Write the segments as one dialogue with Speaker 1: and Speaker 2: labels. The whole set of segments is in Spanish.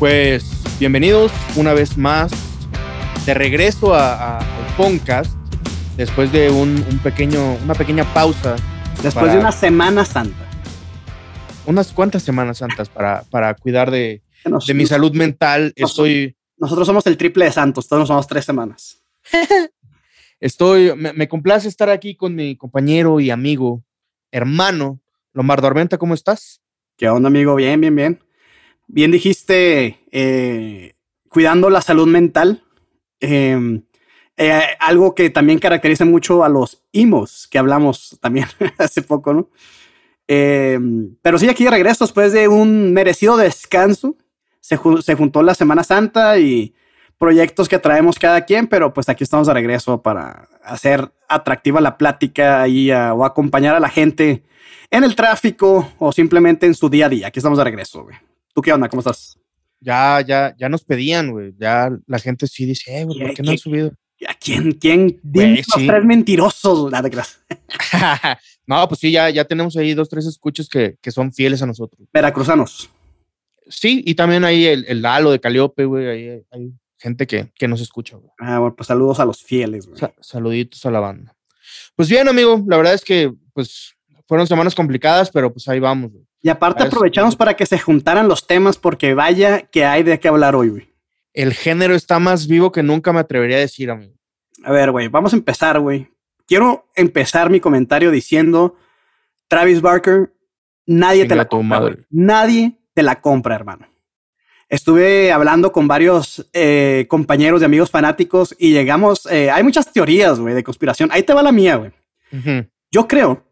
Speaker 1: Pues bienvenidos una vez más de regreso a, a, al podcast después de un, un, pequeño, una pequeña pausa.
Speaker 2: Después para, de una Semana Santa.
Speaker 1: Unas cuantas Semanas Santas para, para cuidar de, nos, de mi salud mental.
Speaker 2: Nos,
Speaker 1: Estoy.
Speaker 2: Nosotros somos el triple de santos, todos nos somos tres semanas.
Speaker 1: Estoy, me, me, complace estar aquí con mi compañero y amigo, hermano, Lombardo Armenta, ¿cómo estás?
Speaker 2: ¿Qué onda, amigo? Bien, bien, bien. Bien dijiste, eh, cuidando la salud mental. Eh, eh, algo que también caracteriza mucho a los imos, que hablamos también hace poco, ¿no? Eh, pero sí, aquí de regreso, después de un merecido descanso, se, se, juntó la Semana Santa y proyectos que traemos cada quien, pero pues aquí estamos de regreso para hacer atractiva la plática y a, o acompañar a la gente en el tráfico o simplemente en su día a día. Aquí estamos de regreso, güey. ¿Tú qué onda? ¿Cómo estás?
Speaker 1: Ya, ya, ya nos pedían, güey. Ya la gente sí dice, eh, güey, ¿por qué no han subido?
Speaker 2: ¿A quién? ¿Quién? Dime los sí. tres mentirosos. Nada, gracias.
Speaker 1: no, pues sí, ya, ya tenemos ahí dos, tres escuchos que, que son fieles a nosotros.
Speaker 2: Veracruzanos.
Speaker 1: Sí, y también ahí el, el Lalo de Caliope, güey. Ahí hay, hay gente que, que, nos escucha, güey.
Speaker 2: Ah, bueno, pues saludos a los fieles, güey.
Speaker 1: Sa saluditos a la banda. Pues bien, amigo, la verdad es que, pues, fueron semanas complicadas, pero pues ahí vamos, güey.
Speaker 2: Y aparte aprovechamos para que se juntaran los temas porque vaya que hay de qué hablar hoy, güey.
Speaker 1: El género está más vivo que nunca me atrevería a decir, amigo.
Speaker 2: A ver, güey, vamos a empezar, güey. Quiero empezar mi comentario diciendo, Travis Barker, nadie Venga te la compra. Madre. Nadie te la compra, hermano. Estuve hablando con varios eh, compañeros de amigos fanáticos y llegamos, eh, hay muchas teorías, güey, de conspiración. Ahí te va la mía, güey. Uh -huh. Yo creo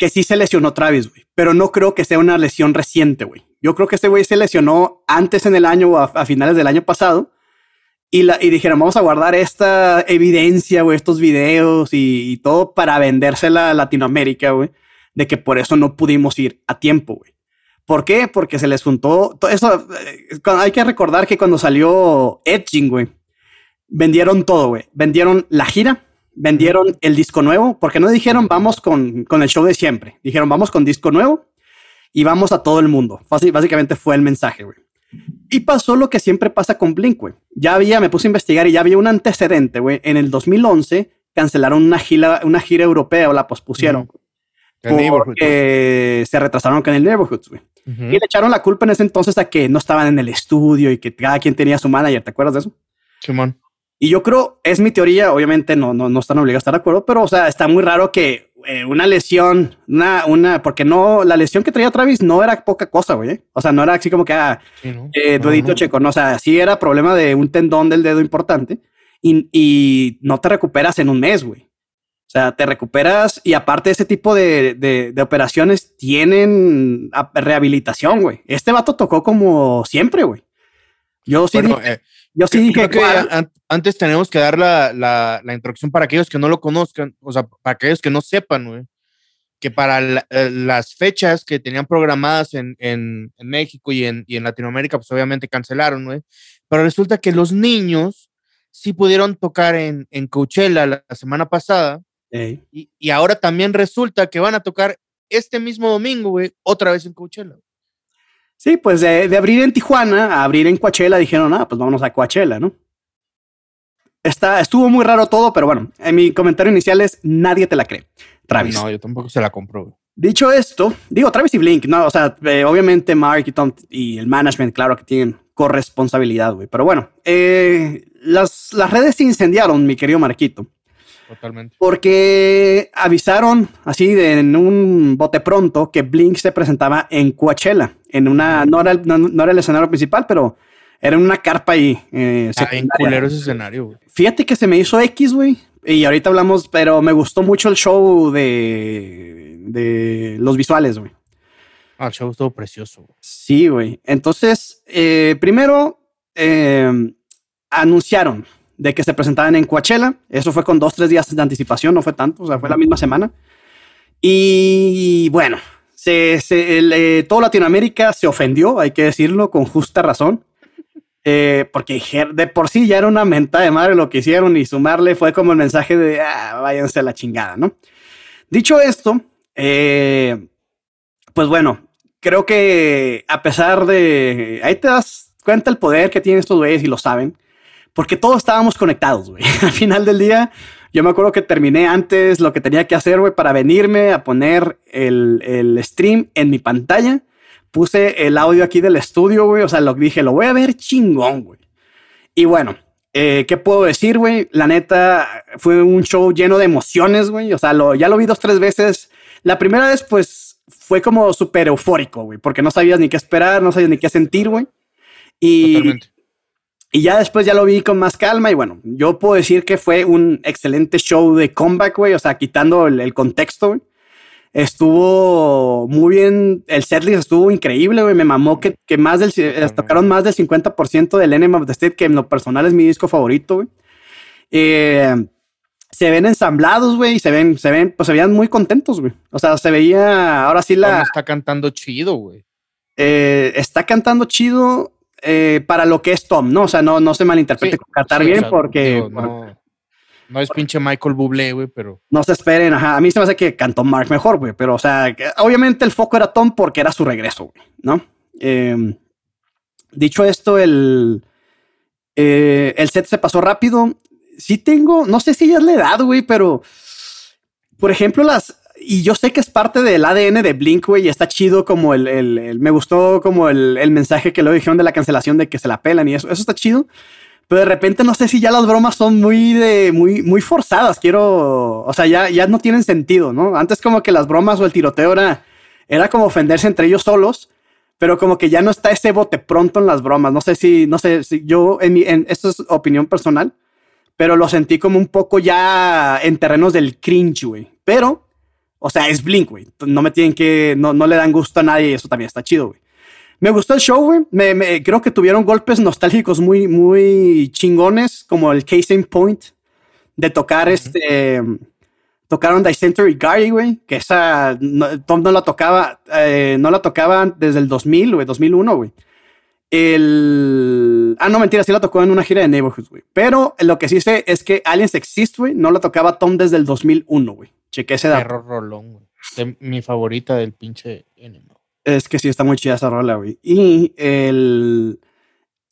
Speaker 2: que sí se lesionó Travis, güey, pero no creo que sea una lesión reciente, güey. Yo creo que este güey se lesionó antes en el año o a, a finales del año pasado y, la, y dijeron, vamos a guardar esta evidencia, güey, estos videos y, y, todo para vendérsela a Latinoamérica, güey, de que por eso no pudimos ir a tiempo, güey. ¿Por qué? Porque se les juntó todo eso. Eh, hay que recordar que cuando salió Edging, güey, vendieron todo, güey. Vendieron la gira, vendieron el disco nuevo, porque no dijeron vamos con, con el show de siempre. Dijeron vamos con disco nuevo y vamos a todo el mundo. Básicamente fue el mensaje, güey. Y pasó lo que siempre pasa con Blink, güey. Ya había, me puse a investigar y ya había un antecedente, güey. En el 2011 cancelaron una gira, una gira europea o la pospusieron. Uh -huh. Porque se retrasaron con el Neighborhoods, güey. Uh -huh. Y le echaron la culpa en ese entonces a que no estaban en el estudio y que cada quien tenía su manager. ¿Te acuerdas de eso?
Speaker 1: Simón.
Speaker 2: Y yo creo, es mi teoría, obviamente no, no, no están obligados a estar de acuerdo, pero o sea, está muy raro que eh, una lesión, una, una, porque no, la lesión que traía Travis no era poca cosa, güey. ¿eh? O sea, no era así como que, ah, sí, no. eh, duedito no, checo, no, o sea, sí era problema de un tendón del dedo importante y, y no te recuperas en un mes, güey. O sea, te recuperas y aparte ese tipo de, de, de operaciones tienen rehabilitación, güey. Este vato tocó como siempre, güey. Yo sí.
Speaker 1: Bueno, yo sí dije que an antes tenemos que dar la, la, la, introducción para aquellos que no lo conozcan, o sea, para aquellos que no sepan, güey, que para la, las fechas que tenían programadas en, en, en México y en, y en, Latinoamérica, pues obviamente cancelaron, güey. Pero resulta que los niños sí pudieron tocar en, en Coachella la, la semana pasada.
Speaker 2: Hey.
Speaker 1: Y, y, ahora también resulta que van a tocar este mismo domingo, güey, otra vez en Coachella.
Speaker 2: Sí, pues de, de, abrir en Tijuana a abrir en Coachella dijeron, ah, pues vámonos a Coachella, ¿no? Está, estuvo muy raro todo, pero bueno, en mi comentario inicial es nadie te la cree. Travis.
Speaker 1: No, yo tampoco se la compro.
Speaker 2: Dicho esto, digo Travis y Blink, no, o sea, eh, obviamente Mark y Tom y el management, claro que tienen corresponsabilidad, güey. Pero bueno, eh, las, las redes se incendiaron, mi querido Marquito.
Speaker 1: Totalmente.
Speaker 2: Porque avisaron así de, en un bote pronto que Blink se presentaba en Coachella, en una, no era, el, no, no era el escenario principal, pero era en una carpa ahí.
Speaker 1: Eh, ah, en culero ese escenario, güey.
Speaker 2: Fíjate que se me hizo X, güey. Y ahorita hablamos, pero me gustó mucho el show de, de los visuales, güey.
Speaker 1: Ah, el show estuvo precioso. Güey.
Speaker 2: Sí, güey. Entonces, eh, primero eh, anunciaron de que se presentaban en Coachella. Eso fue con dos, tres días de anticipación, no fue tanto, o sea, fue la misma semana. Y bueno, se, se, el, eh, todo Latinoamérica se ofendió, hay que decirlo, con justa razón. Eh, porque de por sí ya era una menta de madre lo que hicieron y sumarle fue como el mensaje de ah, váyanse a la chingada, ¿no? Dicho esto, eh, pues bueno, creo que a pesar de ahí te das cuenta el poder que tienen estos güeyes y lo saben, porque todos estábamos conectados, güey. Al final del día, yo me acuerdo que terminé antes lo que tenía que hacer, güey, para venirme a poner el, el stream en mi pantalla. Puse el audio aquí del estudio, güey. O sea, lo dije, lo voy a ver chingón, güey. Y bueno, eh, ¿qué puedo decir, güey? La neta, fue un show lleno de emociones, güey. O sea, lo, ya lo vi dos, tres veces. La primera vez, pues, fue como súper eufórico, güey, porque no sabías ni qué esperar, no sabías ni qué sentir, güey. Y, y ya después ya lo vi con más calma y bueno, yo puedo decir que fue un excelente show de comeback, güey, o sea, quitando el, contexto, güey. Estuvo muy bien, el setlist estuvo increíble, güey, me mamó que, que más del, tocaron más del 50% del Enema of the State, que en lo personal es mi disco favorito, güey. Eh, se ven ensamblados, güey, y se ven, se ven, pues se veían muy contentos, güey. O sea, se veía, ahora sí la...
Speaker 1: está cantando chido, güey.
Speaker 2: Eh, está cantando chido eh, para lo que es Tom, ¿no? O sea, no, no se malinterprete con cantar bien porque...
Speaker 1: no, es pinche Michael Bublé, güey, pero...
Speaker 2: No se esperen, ajá. A mí se me hace que cantó Mark mejor, güey, pero, o sea, obviamente el foco era Tom porque era su regreso, güey, ¿no? Em, dicho esto, el, eh, el set se pasó rápido. Sí tengo, no sé si ya es la edad, güey, pero... Por ejemplo, las, y yo sé que es parte del ADN de Blink, güey, y está chido como el, el, me gustó como el, el, mensaje que luego dijeron de la cancelación de que se la pelan y eso, eso está chido. Pero de repente no sé si ya las bromas son muy de, muy, muy forzadas. Quiero, o sea, ya, ya no tienen sentido, ¿no? Antes como que las bromas o el tiroteo era, era como ofenderse entre ellos solos, pero como que ya no está ese bote pronto en las bromas. No sé si, no sé si yo, en, mi, en esto es opinión personal, pero lo sentí como un poco ya en terrenos del cringe, güey. Pero o sea, es Blink, güey. No me tienen que, no, no le dan gusto a nadie y eso también está chido, güey. Me gustó el show, güey. Me, creo que tuvieron golpes nostálgicos muy, muy chingones, como el case in point de tocar este. Tocaron Dicenter y Gary, güey, que esa Tom no la tocaba, eh, no la tocaban desde el 2000, güey, 2001, güey. El. Ah, no, mentira, sí la tocó en una gira de Neighborhoods, güey. Pero lo que sí sé es que Aliens Exist, güey, no la tocaba Tom desde el 2001, güey. Cheque ese dato.
Speaker 1: Rolón, güey. mi favorita del pinche Enema.
Speaker 2: Es que sí está muy chida esa rola, güey. Y el.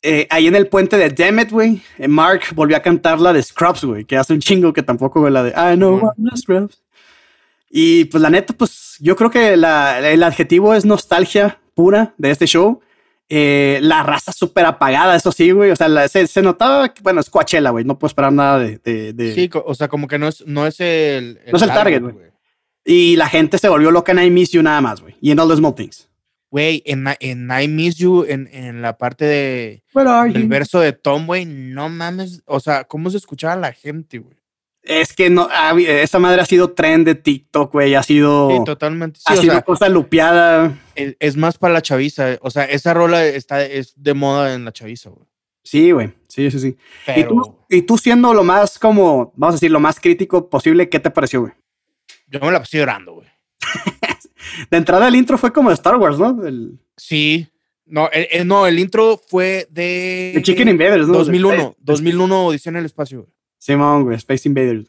Speaker 2: Eh, ahí en el puente de Demet, güey, eh, Mark volvió a cantar la de Scrubs, güey, que hace un chingo que tampoco, güey, la de I know mm. Scrubs. Y pues la neta, pues yo creo que la, el adjetivo es nostalgia pura de este show. Eh, la raza súper apagada, eso sí, güey. O sea, se, notaba, bueno, es Coachella, güey. No puedo esperar nada de,
Speaker 1: Sí, o sea, como que no es, no es el,
Speaker 2: No es el target, güey. Y la gente se volvió loca en I Miss You nada más, güey. Y en All the Small Things.
Speaker 1: Güey, en, en I Miss You, en, en la parte de. El verso de Tom, güey, no mames. O sea, ¿cómo se escuchaba la gente, güey?
Speaker 2: Es que no, esa madre ha sido trend de TikTok, güey, ha sido.
Speaker 1: Sí, totalmente.
Speaker 2: ha sido cosa lupeada.
Speaker 1: Es, más para la chaviza. O sea, esa rola está, es de moda en la chaviza, güey.
Speaker 2: Sí, güey. Sí, sí, sí. ¿Y, tú, y tú siendo lo más como, vamos a decir, lo más crítico posible, ¿qué te pareció, güey?
Speaker 1: Yo me la puse llorando, güey.
Speaker 2: de entrada el intro fue como de Star Wars, ¿no?
Speaker 1: Sí. No el, no, el intro fue de.
Speaker 2: De Chicken Invaders, ¿no?
Speaker 1: 2001. 2001, Odisea en el espacio, güey.
Speaker 2: Simón, güey, Space Invaders.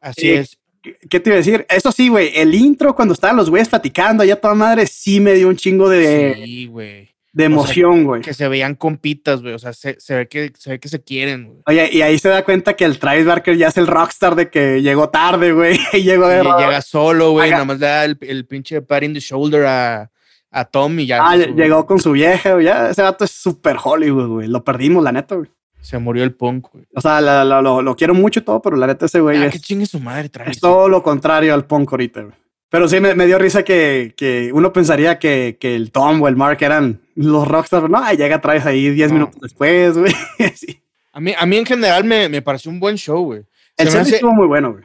Speaker 1: Así eh, es.
Speaker 2: ¿Qué te iba a decir? Eso sí, güey, el intro cuando estaban los güeyes platicando allá toda madre sí me dio un chingo de...
Speaker 1: Sí, güey.
Speaker 2: De emoción, güey.
Speaker 1: que se veían compitas, güey. O sea, se, ve que, se ve que se quieren, güey.
Speaker 2: Oye, y ahí se da cuenta que el Travis Barker ya es el rockstar de que llegó tarde, güey. y llegó de
Speaker 1: llega solo, güey. Nada más le da el, pinche pat in the shoulder a, a Tom y ya.
Speaker 2: Ah, llegó con su vieja, güey. Ya, ese vato es súper Hollywood, güey. Lo perdimos, la neta, güey.
Speaker 1: Se murió el punk, güey.
Speaker 2: O sea, lo, quiero mucho y todo, pero la neta ese güey
Speaker 1: ah,
Speaker 2: es...
Speaker 1: que chingue su madre trae.
Speaker 2: Es todo lo contrario al punk ahorita, güey. Pero sí me, dio risa que, que, uno pensaría que, que, el Tom o el Mark eran los rockstars. No, llega Travis ahí 10 minutos después, güey.
Speaker 1: a, mí, a mí en general me, me pareció un buen show, güey.
Speaker 2: El set estuvo muy bueno, güey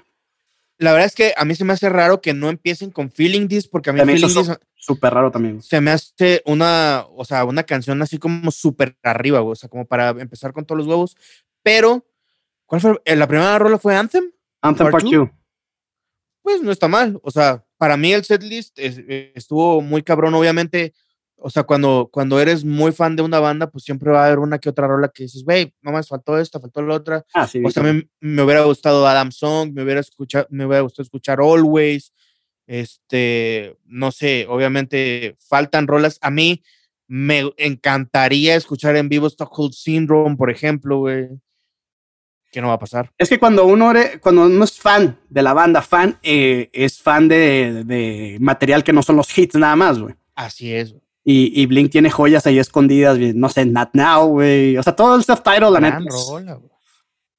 Speaker 1: la verdad es que a mí se me hace raro que no empiecen con Feeling This, porque a mí Feeling This
Speaker 2: súper raro también.
Speaker 1: Se me hace una, o sea, una canción así como súper arriba, o sea, como para empezar con todos los huevos. Pero, ¿cuál fue? Eh, ¿La primera rola fue Anthem?
Speaker 2: Anthem Part 2.
Speaker 1: Pues no está mal, o sea, para mí el setlist estuvo muy cabrón, obviamente o sea, cuando, cuando eres muy fan de una banda, pues siempre va a haber una que otra rola que dices, güey, no más faltó esta, faltó la otra.
Speaker 2: Ah, sí,
Speaker 1: o sea, me, me, hubiera gustado Adam Song, me hubiera, escuchado, me hubiera gustado escuchar Always. Este, no sé, obviamente faltan rolas. A mí, Me encantaría escuchar en vivo Stockholm Syndrome, por ejemplo, güey. Que no va a pasar.
Speaker 2: Es que cuando uno, cuando uno es fan de la banda, fan, eh, es fan de, material que no son los hits nada más, güey.
Speaker 1: Así es.
Speaker 2: Y, y, Blink tiene joyas ahí escondidas, no sé, Not Now, güey. O sea, todo el self-title, la neta.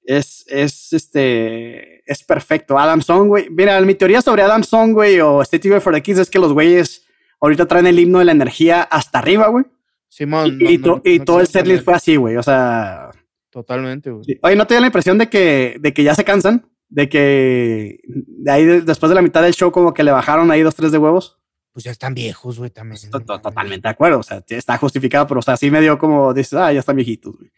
Speaker 2: es, es, este, es perfecto. Adam Song, güey. Mira, mi teoría sobre Adam Song, güey, o Statue for the Kids es que los güeyes ahorita traen el himno de la energía hasta arriba, güey.
Speaker 1: Simón.
Speaker 2: Y, y todo el setlist fue así, güey. O sea,
Speaker 1: Totalmente, güey.
Speaker 2: Oye, ¿no te da la impresión de que, de que ya se cansan? De que de ahí después de la mitad del show como que le bajaron ahí dos, tres de huevos.
Speaker 1: Pues ya están viejos, güey, también.
Speaker 2: Totalmente de acuerdo. O sea, está justificado, pero o sea, sí me dio como dices, ah, ya están viejitos, güey.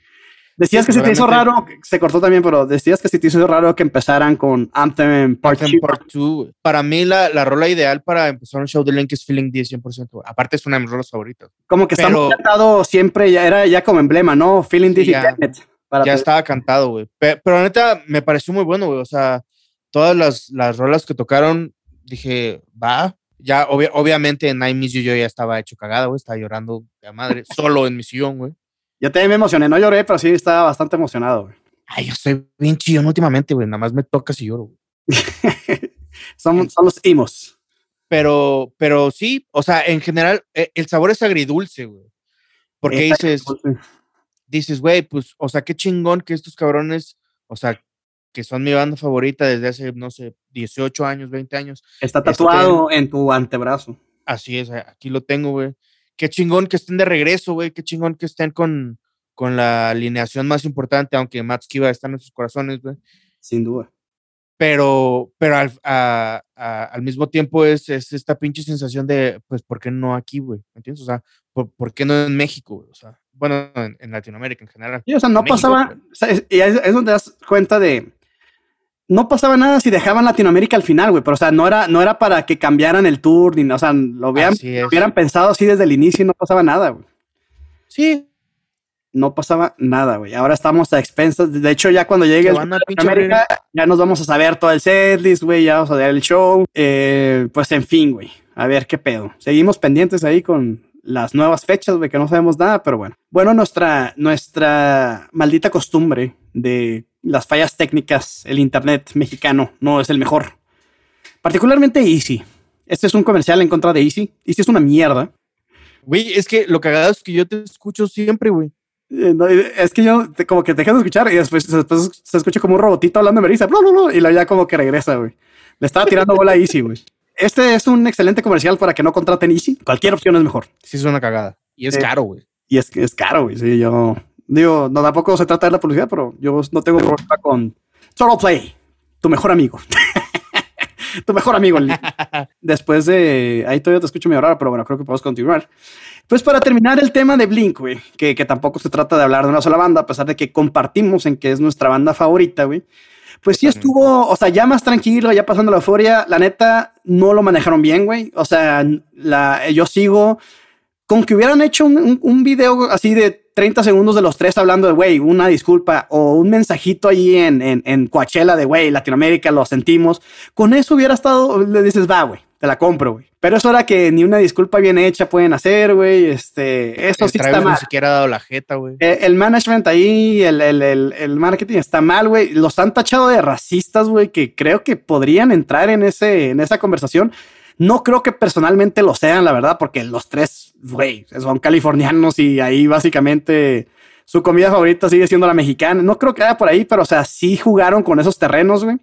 Speaker 2: Decías que se te hizo raro, se cortó también, pero decías que se te hizo raro que empezaran con Anthem Part
Speaker 1: 2. Para mí, la, la, rola ideal para empezar un show de Link es Feeling 10 100%. Aparte, es una de mis rolas favoritas.
Speaker 2: Como que está cantado siempre, ya era ya como emblema, ¿no? Feeling 10
Speaker 1: ya estaba cantado, güey. Pero, la neta me pareció muy bueno, güey. O sea, todas las, las rolas que tocaron, dije, va. Ya, obviamente en I Miss You yo ya estaba hecho cagada, güey. Estaba llorando de madre, solo en mi sillón, güey.
Speaker 2: Yo también me emocioné. No lloré, pero sí estaba bastante emocionado, güey.
Speaker 1: Ay, yo estoy bien chillón últimamente, güey. Nada más me tocas y lloro, güey.
Speaker 2: son, son los imos.
Speaker 1: Pero, pero sí, o sea, en general, e, el sabor es agridulce, güey. Porque dices, dices, güey, pues, o sea, qué chingón que estos cabrones, o sea, que son mi banda favorita desde hace, no sé, 18 años, 20 años.
Speaker 2: Está tatuado en tu antebrazo.
Speaker 1: Así es, aquí lo tengo, güey. Qué chingón que estén de regreso, güey. Qué chingón que estén con, con la alineación más importante, aunque Matt Skiba está en sus corazones, güey.
Speaker 2: Sin duda.
Speaker 1: Pero, pero al, al mismo tiempo es, es, esta pinche sensación de, pues, ¿por qué no aquí, güey? ¿Me entiendes? O sea, ¿por, ¿por, qué no en México, güey? O sea, bueno, en, Latinoamérica en general.
Speaker 2: o sea, no pasaba, y es, donde te das cuenta de, no pasaba nada si dejaban Latinoamérica al final, güey, pero o sea, no era, no era para que cambiaran el tour, ni, o sea, lo hubieran, hubieran pensado así desde el inicio y no pasaba nada, güey.
Speaker 1: Sí.
Speaker 2: No pasaba nada, güey. Ahora estamos a expensas. De hecho, ya cuando llegue el Latinoamérica, ya nos vamos a saber todo el setlist, güey, ya vamos a ver el show. Eh, pues en fin, güey. A ver qué pedo. Seguimos pendientes ahí con, las nuevas fechas, de que no sabemos nada, pero bueno. Bueno, nuestra, nuestra maldita costumbre de las fallas técnicas, el Internet mexicano no es el mejor. Particularmente Easy. Este es un comercial en contra de Easy. Easy es una mierda.
Speaker 1: Güey, es que lo cagado es que yo te escucho siempre, güey.
Speaker 2: Eh, es que yo como que te dejas de escuchar y después, se escucha como un robotito hablando de Merisa, y luego ya como que regresa, güey. Le estaba tirando bola a Easy, güey. Este es un excelente comercial para que no contraten Easy. Cualquier opción es mejor.
Speaker 1: Sí, es una cagada. Y es caro, güey.
Speaker 2: Y es, es caro, güey. Sí, yo digo, no tampoco se trata de la publicidad, pero yo no tengo problema con Solo Play, tu mejor amigo. tu mejor amigo. Después de ahí todavía te escucho medio raro, pero bueno, creo que podemos continuar. Pues para terminar el tema de Blink, güey, que, que tampoco se trata de hablar de una sola banda, a pesar de que compartimos en que es nuestra banda favorita, güey pues sí estuvo, o sea, ya más tranquilo, ya pasando la euforia. La neta, no lo manejaron bien, güey. O sea, la, yo sigo con que hubieran hecho un, un, video así de 30 segundos de los tres hablando de, güey, una disculpa o un mensajito ahí en, en, en Coachella de, güey, Latinoamérica, lo sentimos. Con eso hubiera estado, le dices, va, güey te la compro, güey. Pero eso era que ni una disculpa bien hecha pueden hacer, güey. Este, eso sí está mal. Ni
Speaker 1: siquiera ha dado la jeta, güey.
Speaker 2: Eh, el, management ahí, el, el, el, marketing está mal, güey. Los han tachado de racistas, güey, que creo que podrían entrar en, ese, en esa conversación. No creo que personalmente lo sean, la verdad, porque los tres, güey, son californianos y ahí básicamente su comida favorita sigue siendo la mexicana. No creo que haya por ahí, pero o sea, sí jugaron con esos terrenos, güey.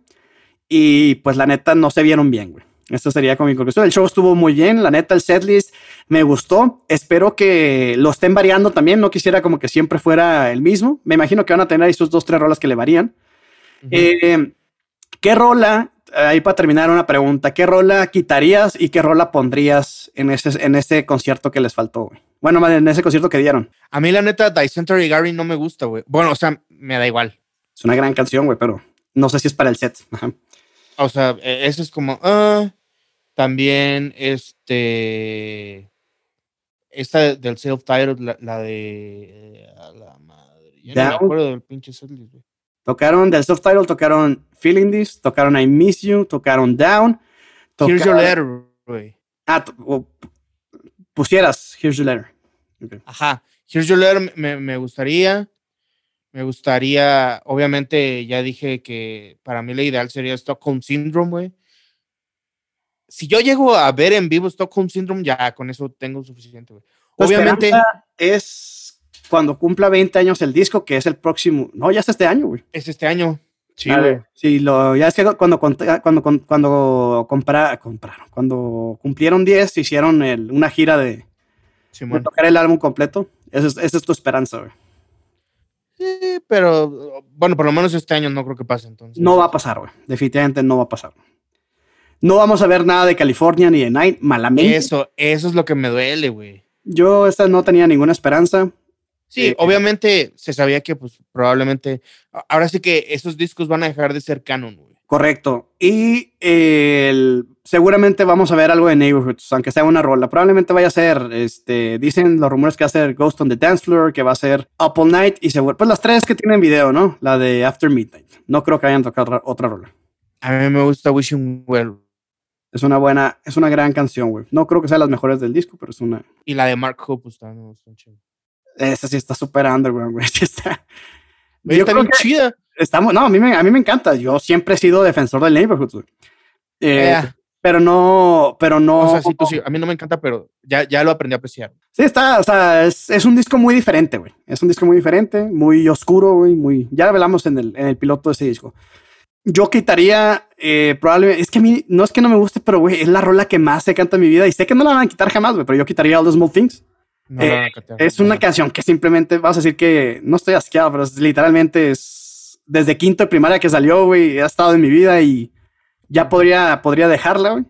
Speaker 2: Y pues la neta no se vieron bien, güey. Esto sería con mi conclusión. El show estuvo muy bien, la neta, el setlist me gustó. Espero que lo estén variando también. No quisiera como que siempre fuera el mismo. Me imagino que van a tener ahí sus dos, tres rolas que le varían. Eh, ¿Qué rola, ahí para terminar una pregunta, qué rola quitarías y qué rola pondrías en ese, en ese concierto que les faltó, güey? Bueno, en ese concierto que dieron.
Speaker 1: A mí la neta, Dysentery Gary no me gusta, güey. Bueno, o sea, me da igual.
Speaker 2: Es una gran canción, güey, pero no sé si es para el set.
Speaker 1: O sea, e, eso es como, ah, también, este, esta del self-titled, la, de, a la madre, ya no me acuerdo del pinche setlist, güey.
Speaker 2: Tocaron del self-titled, tocaron Feeling This, tocaron I Miss You, tocaron Down.
Speaker 1: Tocaron, Here's Your Letter, güey.
Speaker 2: Ah, pusieras Here's Your Letter.
Speaker 1: Ajá. Here's Your Letter me, me, gustaría. Me gustaría, obviamente, ya dije que para mí la ideal sería Stockholm Syndrome, güey. Si yo llego a ver en vivo Stockholm Syndrome, ya con eso tengo suficiente, güey.
Speaker 2: Obviamente. Es cuando cumpla 20 años el disco, que es el próximo. No, ya es este año, güey.
Speaker 1: Es este año.
Speaker 2: Sí, Sí, lo, ya es que cuando, cuando, cuando, compra, compraron, cuando cumplieron 10, hicieron una gira de, tocar el álbum completo. Esa es, tu esperanza, güey.
Speaker 1: Sí, pero bueno, por lo menos este año no creo que pase entonces.
Speaker 2: No va a pasar, güey. Definitivamente no va a pasar. No vamos a ver nada de California ni de Night, malamente.
Speaker 1: Eso, eso es lo que me duele, güey.
Speaker 2: Yo esta no tenía ninguna esperanza.
Speaker 1: Sí, eh, obviamente se sabía que pues probablemente, ahora sí que esos discos van a dejar de ser canon, güey.
Speaker 2: Correcto. Y seguramente vamos a ver algo de Neighborhoods, aunque sea una rola. Probablemente vaya a ser, este, dicen los rumores que va a ser Ghost on the Dance Floor, que va a ser Up All Night y seguro, pues las tres que tienen video, ¿no? La de After Midnight. No creo que hayan tocado otra, rola.
Speaker 1: A mí me gusta Wishing Well.
Speaker 2: Es una buena, es una gran canción, güey. No creo que sea las mejores del disco, pero es una.
Speaker 1: Y la de Mark Hope, pues también me gusta
Speaker 2: esa sí está súper underground, güey. está,
Speaker 1: está bien chida.
Speaker 2: Estamos, no, a mí, me, a mí me encanta. Yo siempre he sido defensor del neighborhood. Eh, pero no, pero no.
Speaker 1: O sea, sí, tú sí. A mí no me encanta, pero ya, ya lo aprendí a apreciar.
Speaker 2: Sí, está, o sea, es, es un disco muy diferente, güey. Es un disco muy diferente, muy oscuro, güey, muy. Ya hablamos en el, en el piloto de ese disco. Yo quitaría, eh, probablemente, es que a mí, no es que no me guste, pero, güey, es la rola que más se canta en mi vida y sé que no la van a quitar jamás, güey, pero yo quitaría All the Small Things. Eh, es una canción que simplemente vas a decir que no estoy asqueado, pero literalmente es desde quinto de primaria que salió, güey, ha estado en mi vida y ya podría, podría dejarla, güey.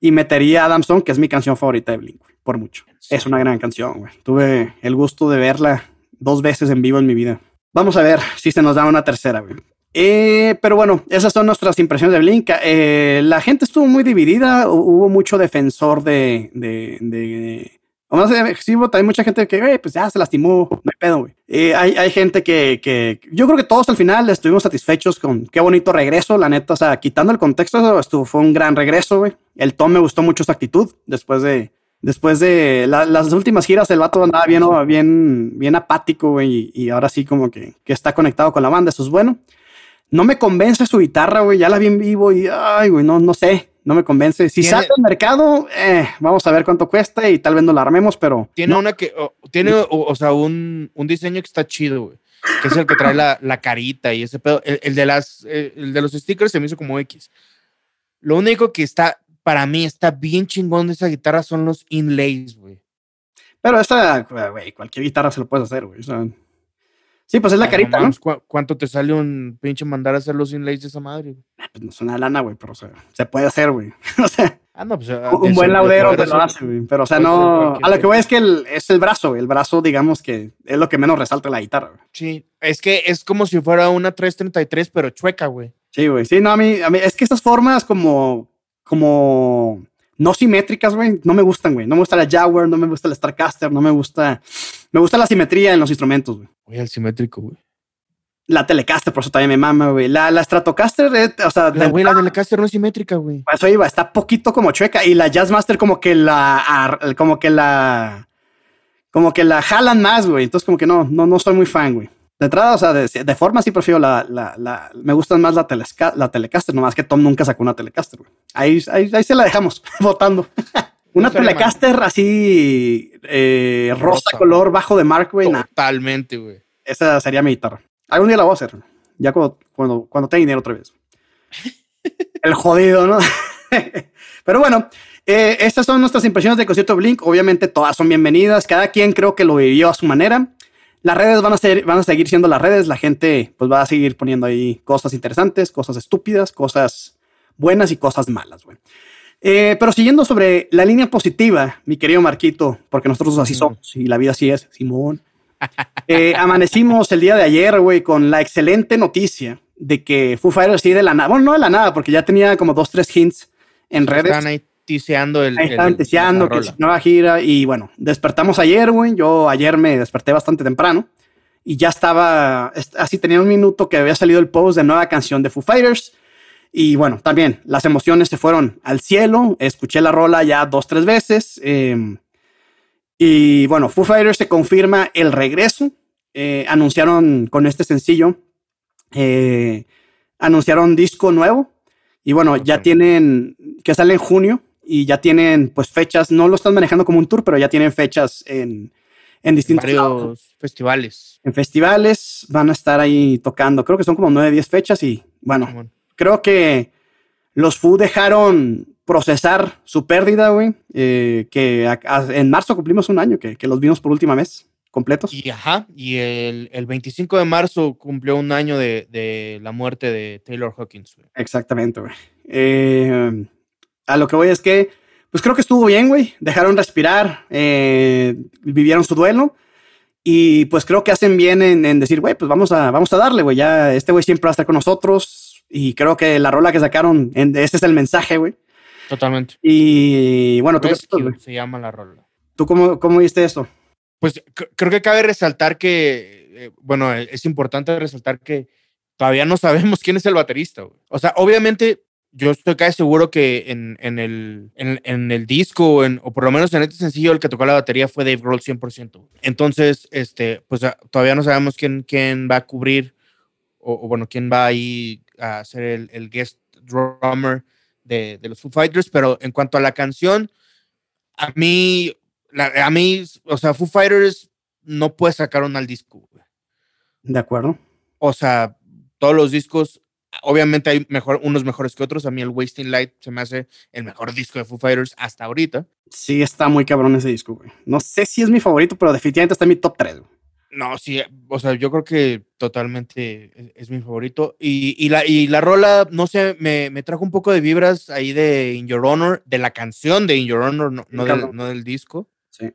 Speaker 2: Y metería a Adamson, que es mi canción favorita de Blink, por mucho. Es una gran canción, güey. Tuve el gusto de verla dos veces en vivo en mi vida. Vamos a ver si se nos da una tercera, güey. Eh, pero bueno, esas son nuestras impresiones de Blink. Eh, la gente estuvo muy dividida. Hubo mucho defensor de, de o más agresivo, hay mucha gente que, pues ya se lastimó, no hay pedo, güey. Eh, hay, hay, gente que, que, yo creo que todos al final estuvimos satisfechos con qué bonito regreso, la neta, o sea, quitando el contexto, estuvo, fue un gran regreso, güey. El Tom me gustó mucho su actitud después de, después de las últimas giras, el vato andaba bien, bien, bien apático, güey, y, ahora sí como que, que está conectado con la banda, eso es bueno. No me convence su guitarra, güey, ya la vi en vivo y, ay, güey, no, no sé no me convence. Si sale al mercado, eh, vamos a ver cuánto cuesta y tal vez no la armemos, pero.
Speaker 1: Tiene una que. tiene, o, sea, un, diseño que está chido, güey. Que es el que trae la, carita y ese pedo. El, de las, el de los stickers se me hizo como X. Lo único que está, para mí, está bien chingón de esa guitarra son los inlays, güey.
Speaker 2: Pero esta, güey, cualquier guitarra se lo puedes hacer, güey. Sí, pues es la carita, ¿no?
Speaker 1: ¿Cuánto te sale un pinche mandar a hacer los inlays de esa madre?
Speaker 2: Ah, pues no es una lana, güey, pero o sea, se puede hacer, güey. o sea,
Speaker 1: ah, no, pues, ah,
Speaker 2: un buen laudero te lo hace, güey. Pero, o sea, no. A lo que voy es que el, es el brazo, güey. El brazo, digamos que es lo que menos resalta la guitarra, güey.
Speaker 1: Sí, es que es como si fuera una 333, pero chueca, güey.
Speaker 2: Sí, güey. Sí, no, a mí, a mí es que estas formas como. como no simétricas, güey, no me gustan, güey. No me gusta la Jaguar, no me gusta el Starcaster, no me gusta. Me gusta la simetría en los instrumentos, güey.
Speaker 1: Oye, el simétrico, güey.
Speaker 2: La Telecaster, por eso también me mama, güey. La, la Stratocaster, eh, o sea.
Speaker 1: La, güey, la Telecaster no es simétrica, güey.
Speaker 2: Eso iba, está poquito como chueca. Y la Jazzmaster, como que la. Como que la. Como que la jalan más, güey. Entonces, como que no, no, no soy muy fan, güey. De entrada, o sea, de, forma sí prefiero la, la, la, me gustan más la, la Telecaster, nomás que Tom nunca sacó una Telecaster, güey. Ahí, ahí, ahí se la dejamos, votando. Una Telecaster así, eh, rosa, color bajo de Mark, güey.
Speaker 1: Totalmente, güey.
Speaker 2: Esa sería mi guitarra. Algún día la voy a hacer, ya cuando, cuando, cuando tenga dinero otra vez. El jodido, ¿no? Pero bueno, eh, estas son nuestras impresiones de concierto Blink. Obviamente todas son bienvenidas. Cada quien creo que lo vivió a su manera. Las redes van a, ser, van a seguir siendo las redes. La gente pues va a seguir poniendo ahí cosas interesantes, cosas estúpidas, cosas buenas y cosas malas, güey. Eh, pero siguiendo sobre la línea positiva, mi querido Marquito, porque nosotros así somos y la vida así es, Simón. Eh, amanecimos el día de ayer, güey, con la excelente noticia de que Foo Fighters sí de la nada, bueno, no de la nada, porque ya tenía como dos, tres hints en redes.
Speaker 1: Están ahí tiseando el.
Speaker 2: están tiseando que nueva gira. Y bueno, despertamos ayer, güey. Yo ayer me desperté bastante temprano y ya estaba, así tenía un minuto que había salido el post de nueva canción de Foo Fighters. Y bueno, también las emociones se fueron al cielo. Escuché la rola ya dos, tres veces. Em, Y bueno, Foo Fighters se confirma el regreso. Eh, anunciaron con este sencillo, eh, anunciaron disco nuevo. Y bueno, ya tienen, que sale en junio y ya tienen pues fechas, no lo están manejando como un tour, pero ya tienen fechas en, en distintos
Speaker 1: festivales.
Speaker 2: En festivales van a estar ahí tocando, creo que son como 9, 10 fechas y bueno, creo que los Foo dejaron procesar su pérdida, güey, eh, que en marzo cumplimos un año que, que, los vimos por última vez completos.
Speaker 1: Y ajá, y el, el 25 de marzo cumplió un año de, de la muerte de Taylor Hawkins. Güey.
Speaker 2: Exactamente, güey. Eh, a lo que voy es que, pues creo que estuvo bien, güey. Dejaron respirar, eh, vivieron su duelo. Y pues creo que hacen bien en, decir, güey, pues vamos a, vamos a darle, güey. Ya este güey siempre va a estar con nosotros. Y creo que la rola que sacaron, en, ese es el mensaje, güey.
Speaker 1: Totalmente.
Speaker 2: Y bueno, tú
Speaker 1: se llama la rola.
Speaker 2: ¿Tú cómo, cómo viste esto?
Speaker 1: Pues creo que cabe resaltar que, eh, bueno, es importante resaltar que todavía no sabemos quién es el baterista. Güey. O sea, obviamente yo estoy casi seguro que en, en el, en, el disco, o por lo menos en este sencillo, el que tocó la batería fue Dave Grohl 100%. Entonces, este, pues ah, todavía no sabemos quién, quién va a cubrir, o, bueno, quién va ahí a ser el, el guest drummer de, de, los Foo Fighters, pero en cuanto a la canción, a mí, a mí, o sea, Foo Fighters no puede sacar un al disco.
Speaker 2: De acuerdo.
Speaker 1: O sea, todos los discos obviamente hay mejor, unos mejores que otros. A mí el Wasting Light se me hace el mejor disco de Foo Fighters hasta ahorita.
Speaker 2: Sí, está muy cabrón ese disco, güey. No sé si es mi favorito, pero definitivamente está en mi top 3.
Speaker 1: No, sí, o sea, yo creo que totalmente es, mi favorito. Y, y, la, y la rola, no sé, me, me, trajo un poco de vibras ahí de In Your Honor, de la canción de In Your Honor, no, no, del, no del, disco.
Speaker 2: Sí.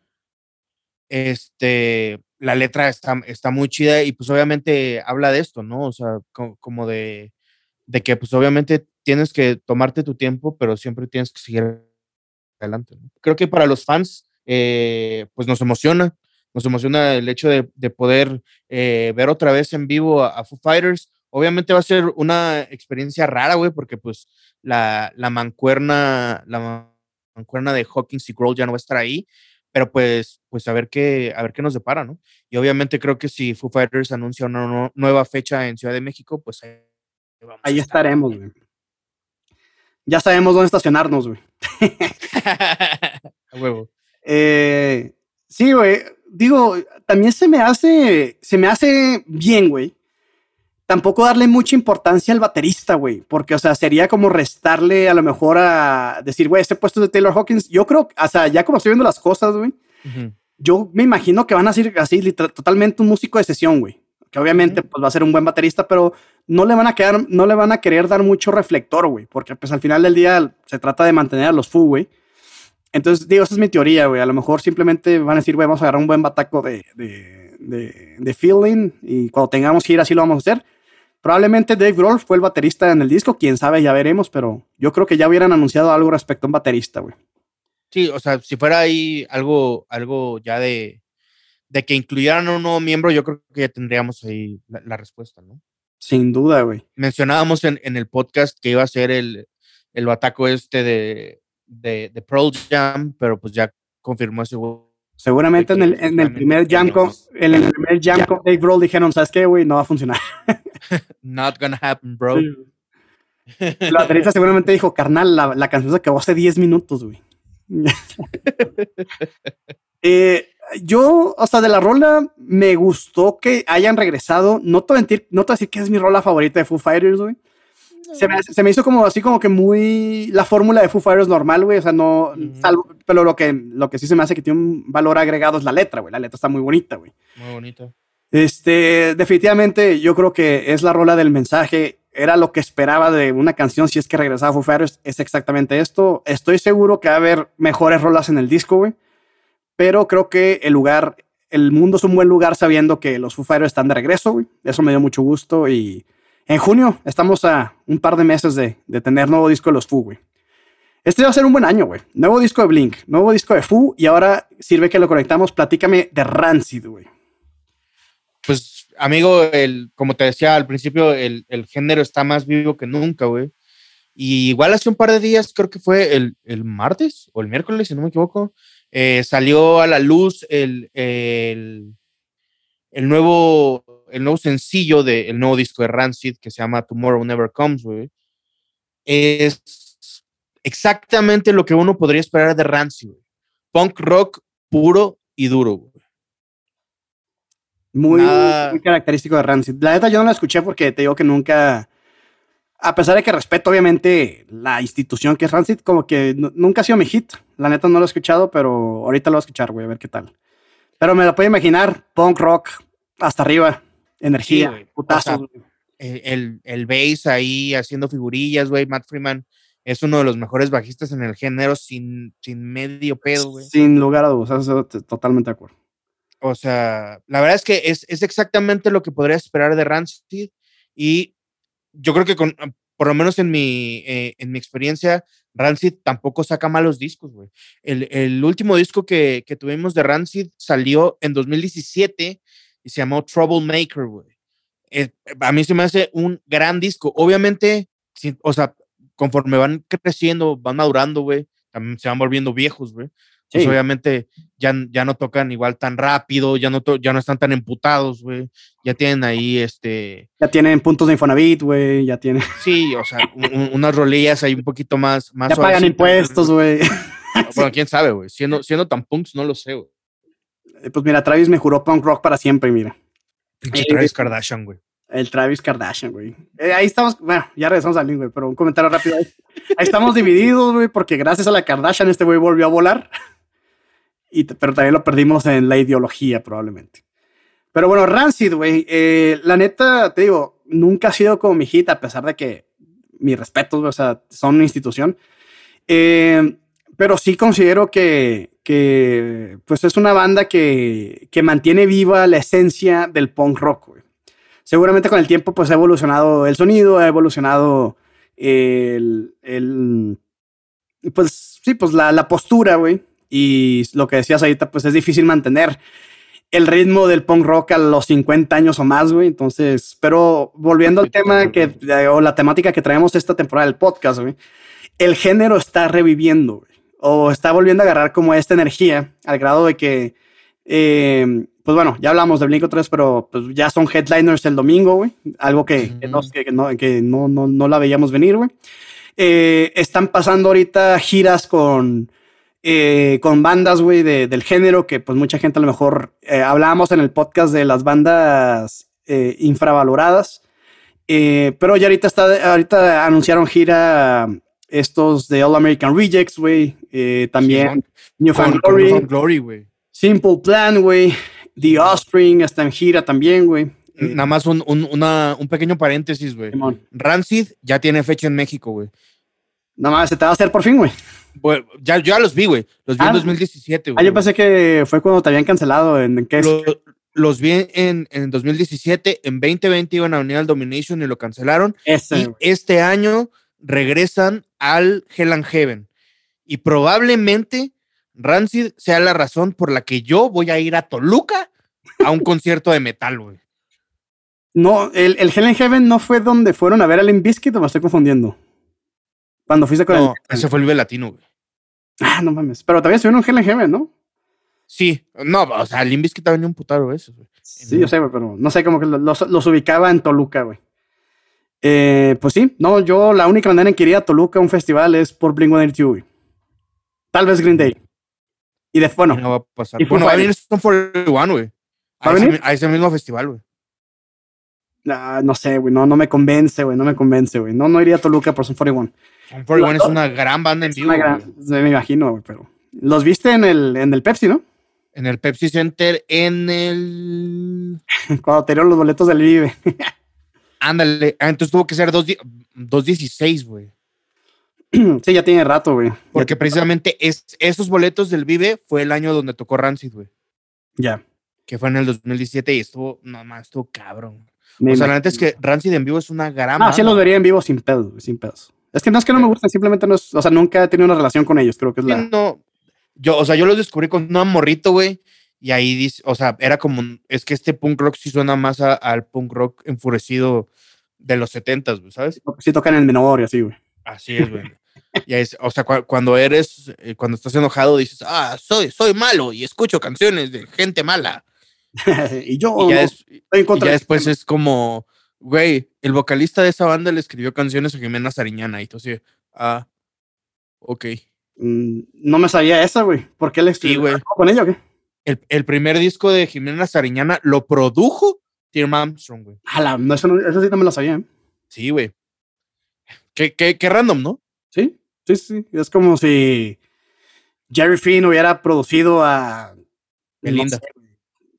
Speaker 1: Este, la letra está, está muy chida y pues obviamente habla de esto, ¿no? O sea, como de de que pues obviamente tienes que tomarte tu tiempo, pero siempre tienes que seguir adelante. Creo que para los fans, eh, pues nos emociona, nos emociona el hecho de, poder eh, ver otra vez en vivo a, Foo Fighters. Obviamente va a ser una experiencia rara, güey, porque pues la, la mancuerna, la mancuerna de Hawkins y Grohl ya no va a estar ahí, pero pues, pues a ver qué, a ver qué nos depara, ¿no? Y obviamente creo que si Foo Fighters anuncia una nueva fecha en Ciudad de México, pues
Speaker 2: Ahí estaremos, güey. Ya sabemos dónde estacionarnos, güey.
Speaker 1: A huevo.
Speaker 2: Eh, sí, güey. Digo, también se me hace, se me hace bien, güey. Tampoco darle mucha importancia al baterista, güey. Porque, o sea, sería como restarle a lo mejor a decir, güey, este puesto de Taylor Hawkins. Yo creo, o sea, ya como estoy viendo las cosas, güey. Yo me imagino que van a ser así, totalmente un músico de sesión, güey que obviamente pues, va a ser un buen baterista, pero no le van a quedar, no le van a querer dar mucho reflector, güey, porque pues al final del día se trata de mantener a los Fu, güey. Entonces, digo, esa es mi teoría, güey. A lo mejor simplemente van a decir, güey, vamos a agarrar un buen bataco de, de, de, de feeling y cuando tengamos que ir así lo vamos a hacer. Probablemente Dave Grohl fue el baterista en el disco, quién sabe, ya veremos, pero yo creo que ya hubieran anunciado algo respecto a un baterista, güey.
Speaker 1: Sí, o sea, si fuera ahí algo, algo ya de, de que incluyeran un nuevo miembro, yo creo que ya tendríamos ahí la, respuesta, ¿no?
Speaker 2: Sin duda, güey.
Speaker 1: Mencionábamos en, en, el podcast que iba a ser el, el bataco este de, de, de, Pearl Jam, pero pues ya confirmó ese
Speaker 2: Seguramente en el, en el primer jam con, en el primer jam con Dave Grohl dijeron, ¿sabes qué, güey? No va a funcionar.
Speaker 1: Not gonna happen, bro.
Speaker 2: La baterista seguramente dijo, carnal, la, la canción se acabó hace 10 minutos, güey. eh, yo, o sea, de la rola me gustó que hayan regresado. No te a decir, no te decir que es mi rola favorita de Foo Fighters, güey. Se, me, se me, hizo como así como que muy la fórmula de Foo Fighters normal, güey. O sea, no, salvo, pero lo que, lo que sí se me hace que tiene un valor agregado es la letra, güey. La letra está muy bonita, güey.
Speaker 1: Muy bonita.
Speaker 2: Este, definitivamente yo creo que es la rola del mensaje. Era lo que esperaba de una canción si es que regresaba Foo Fighters. Es exactamente esto. Estoy seguro que va a haber mejores rolas en el disco, güey pero creo que el lugar, el mundo es un buen lugar sabiendo que los Foo Fighters están de regreso, güey. Eso me dio mucho gusto y en junio estamos a un par de meses de, tener nuevo disco de los Foo, güey. Este va a ser un buen año, güey. Nuevo disco de Blink, nuevo disco de Foo y ahora sirve que lo conectamos. Platícame de Rancid, güey.
Speaker 1: Pues, amigo, el, como te decía al principio, el, el género está más vivo que nunca, güey. Y igual hace un par de días, creo que fue el, el martes o el miércoles, si no me equivoco, Eh, salió a la luz el, el, nuevo, el nuevo sencillo del nuevo disco de Rancid que se llama Tomorrow Never Comes, güey. Es exactamente lo que uno podría esperar de Rancid, Punk rock puro y duro, güey.
Speaker 2: Muy, muy, característico de Rancid. La neta yo no la escuché porque te digo que nunca, a pesar de que respeto obviamente la institución que es Rancid, como que nunca ha sido mi hit. La neta no lo he escuchado, pero ahorita lo voy a escuchar, güey, a ver qué tal. Pero me lo puedo imaginar, punk rock, hasta arriba, energía, putazo.
Speaker 1: el, el bass ahí haciendo figurillas, güey, Matt Freeman es uno de los mejores bajistas en el género sin, sin medio pedo, güey.
Speaker 2: Sin lugar a dudas, totalmente de acuerdo.
Speaker 1: O sea, la verdad es que es, es exactamente lo que podría esperar de Rancid y yo creo que con, ah, por lo menos en mi, eh, en mi experiencia, Rancid tampoco saca malos discos, güey. El, el, último disco que, que, tuvimos de Rancid salió en 2017 y se llamó Troublemaker, güey. Eh, a mí se me hace un gran disco. Obviamente, o sea, conforme van creciendo, van madurando, güey, también se van volviendo viejos, güey pues obviamente ya, ya no tocan igual tan rápido, ya no, ya no están tan emputados, güey. Ya tienen ahí este.
Speaker 2: Ya tienen puntos de Infonavit, güey. Ya tienen.
Speaker 1: Sí, o sea, unas rolillas ahí un poquito más. más
Speaker 2: ya pagan impuestos, güey.
Speaker 1: Bueno, quién sabe, güey. Siendo, siendo tan punks, no lo sé, güey.
Speaker 2: Eh, pues mira, Travis me juró punk rock para siempre, mira.
Speaker 1: Pinche Travis Kardashian, güey.
Speaker 2: El Travis Kardashian, güey. Eh, ahí estamos, bueno, ya regresamos al link, güey, pero un comentario rápido. Ahí, ahí estamos divididos, güey, porque gracias a la Kardashian este güey volvió a volar pero también lo perdimos en la ideología probablemente. Pero bueno, Rancid, güey, eh, la neta, te digo, nunca ha sido como mi hit, a pesar de que mi respeto, o sea, son una institución. Eh, pero sí considero que, que, pues es una banda que, que, mantiene viva la esencia del punk rock, güey. Seguramente con el tiempo, pues ha evolucionado el sonido, ha evolucionado el, el pues sí, pues la, la postura, güey y lo que decías ahorita, pues es difícil mantener el ritmo del punk rock a los 50 años o más, güey. Entonces, pero volviendo al tema que, o la temática que traemos esta temporada del podcast, güey, el género está reviviendo, güey, o está volviendo a agarrar como esta energía al grado de que, eh, pues bueno, ya hablamos de Blink 3, pero pues ya son headliners el domingo, güey, algo que, no, que, no, no, no, la veíamos venir, güey. Eh, están pasando ahorita giras con eh, con bandas, güey, del género que pues mucha gente a lo mejor hablábamos en el podcast de las bandas infravaloradas. pero ya ahorita está, ahorita anunciaron gira estos de All American Rejects, güey. También New Found Glory. Simple Plan, güey. The Offspring está en gira también, güey.
Speaker 1: Nada más un, un pequeño paréntesis, güey. Rancid ya tiene fecha en México, güey.
Speaker 2: Nada más se te va a hacer por fin, güey
Speaker 1: ya, ya los vi, güey. Los vi en 2017, ah, güey.
Speaker 2: Ah, yo pensé que fue cuando te habían cancelado. ¿En, qué
Speaker 1: los vi en, en 2017. En 2020 iban a venir al Domination y lo cancelaron. y este año regresan al Hell and Heaven. Y probablemente Rancid sea la razón por la que yo voy a ir a Toluca a un concierto de metal, güey.
Speaker 2: No, el, el Hell and Heaven no fue donde fueron a ver al Limbiskit o me estoy confundiendo. Cuando fuiste con
Speaker 1: no, ese fue el Vive Latino, güey.
Speaker 2: Ah, no mames. Pero todavía estuvieron en GLG, ¿no?
Speaker 1: Sí. No, o sea, el que también un putaro eso, güey.
Speaker 2: Sí, yo sé, pero no sé, como que los, ubicaba en Toluca, güey. Eh, pues sí, no, yo la única manera en que iría a Toluca a un festival es por Blink-182, güey. Tal vez Green Day. Y de, bueno.
Speaker 1: No va a pasar. bueno, va a venir Stone 41, güey. A, ese, a ese mismo festival, güey.
Speaker 2: No sé, güey, no, no me convence, güey, no me convence, güey. No, no iría a Toluca por Son 41.
Speaker 1: Son 41 es una gran banda en vivo.
Speaker 2: me imagino, güey, pero. Los viste en el, en el Pepsi, ¿no?
Speaker 1: En el Pepsi Center, en el.
Speaker 2: Cuando tenían los boletos del Vive.
Speaker 1: Ándale, ah, entonces tuvo que ser 2.16, güey.
Speaker 2: Sí, ya tiene rato, güey.
Speaker 1: Porque precisamente es, esos boletos del Vive fue el año donde tocó Rancid, güey.
Speaker 2: Ya.
Speaker 1: Que fue en el 2017 y estuvo, nomás, estuvo cabrón o sea, la neta es que Rancid en vivo es una gran.
Speaker 2: Ah, sí los vería en vivo sin pedos, sin pedos. Es que no es que no me gusten, simplemente no es, o sea, nunca he tenido una relación con ellos, creo que es la.
Speaker 1: No, yo, o sea, yo los descubrí con un morrito, güey, y ahí dice, o sea, era como, es que este punk rock sí suena más al punk rock enfurecido de los setentas, güey, ¿sabes?
Speaker 2: Sí tocan en el menor y así, güey.
Speaker 1: Así es, güey. Es, o sea, cuando eres, eh, cuando estás enojado, dices, ah, soy, soy malo y escucho canciones de gente mala.
Speaker 2: y yo
Speaker 1: ya, después es como, güey, el vocalista de esa banda le escribió canciones a Jimena Sariñana y tú así, ah, ok.
Speaker 2: Mm, no me sabía eso, güey. ¿Por qué le escribió
Speaker 1: sí,
Speaker 2: con ella o qué?
Speaker 1: El, el, primer disco de Jimena Sariñana lo produjo Tim Armstrong, güey.
Speaker 2: no, eso, eso sí no me lo sabía. ¿eh?
Speaker 1: Sí, güey. Qué, qué, qué random, ¿no?
Speaker 2: Sí, sí. Es como si Jerry Finn hubiera producido a
Speaker 1: Belinda.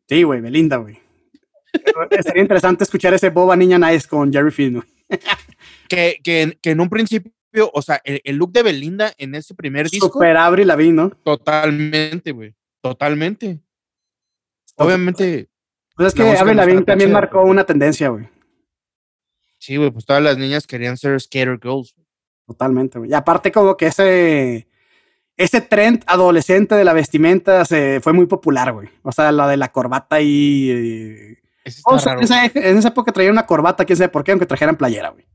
Speaker 2: sí, güey, Belinda, güey. Sería interesante escuchar ese Boba Niña Nice con Jerry Finn,
Speaker 1: que, que, que, en un principio, o sea, el, look de Belinda en ese primer disco.
Speaker 2: Super Avril Lavigne, ¿no?
Speaker 1: Totalmente, güey. Totalmente. Obviamente.
Speaker 2: Pues es que Avril Lavigne también marcó una tendencia, güey.
Speaker 1: Sí, güey, pues todas las niñas querían ser skater girls.
Speaker 2: Totalmente, güey. Y aparte como que ese, ese trend adolescente de la vestimenta se fue muy popular, güey. O sea, la de la corbata y... Eh, en, esa, época traía una corbata, quién sabe por qué, aunque trajeran playera, güey.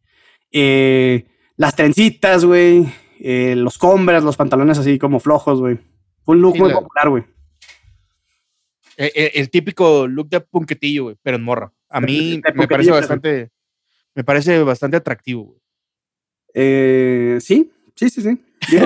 Speaker 2: Eh, las trencitas, güey. Eh, los combres, los pantalones así como flojos, güey. Fue un look muy popular, güey.
Speaker 1: El, típico look de punquetillo, güey, pero en morra. A mí me parece bastante me parece bastante atractivo.
Speaker 2: Eh, sí, sí, sí, sí.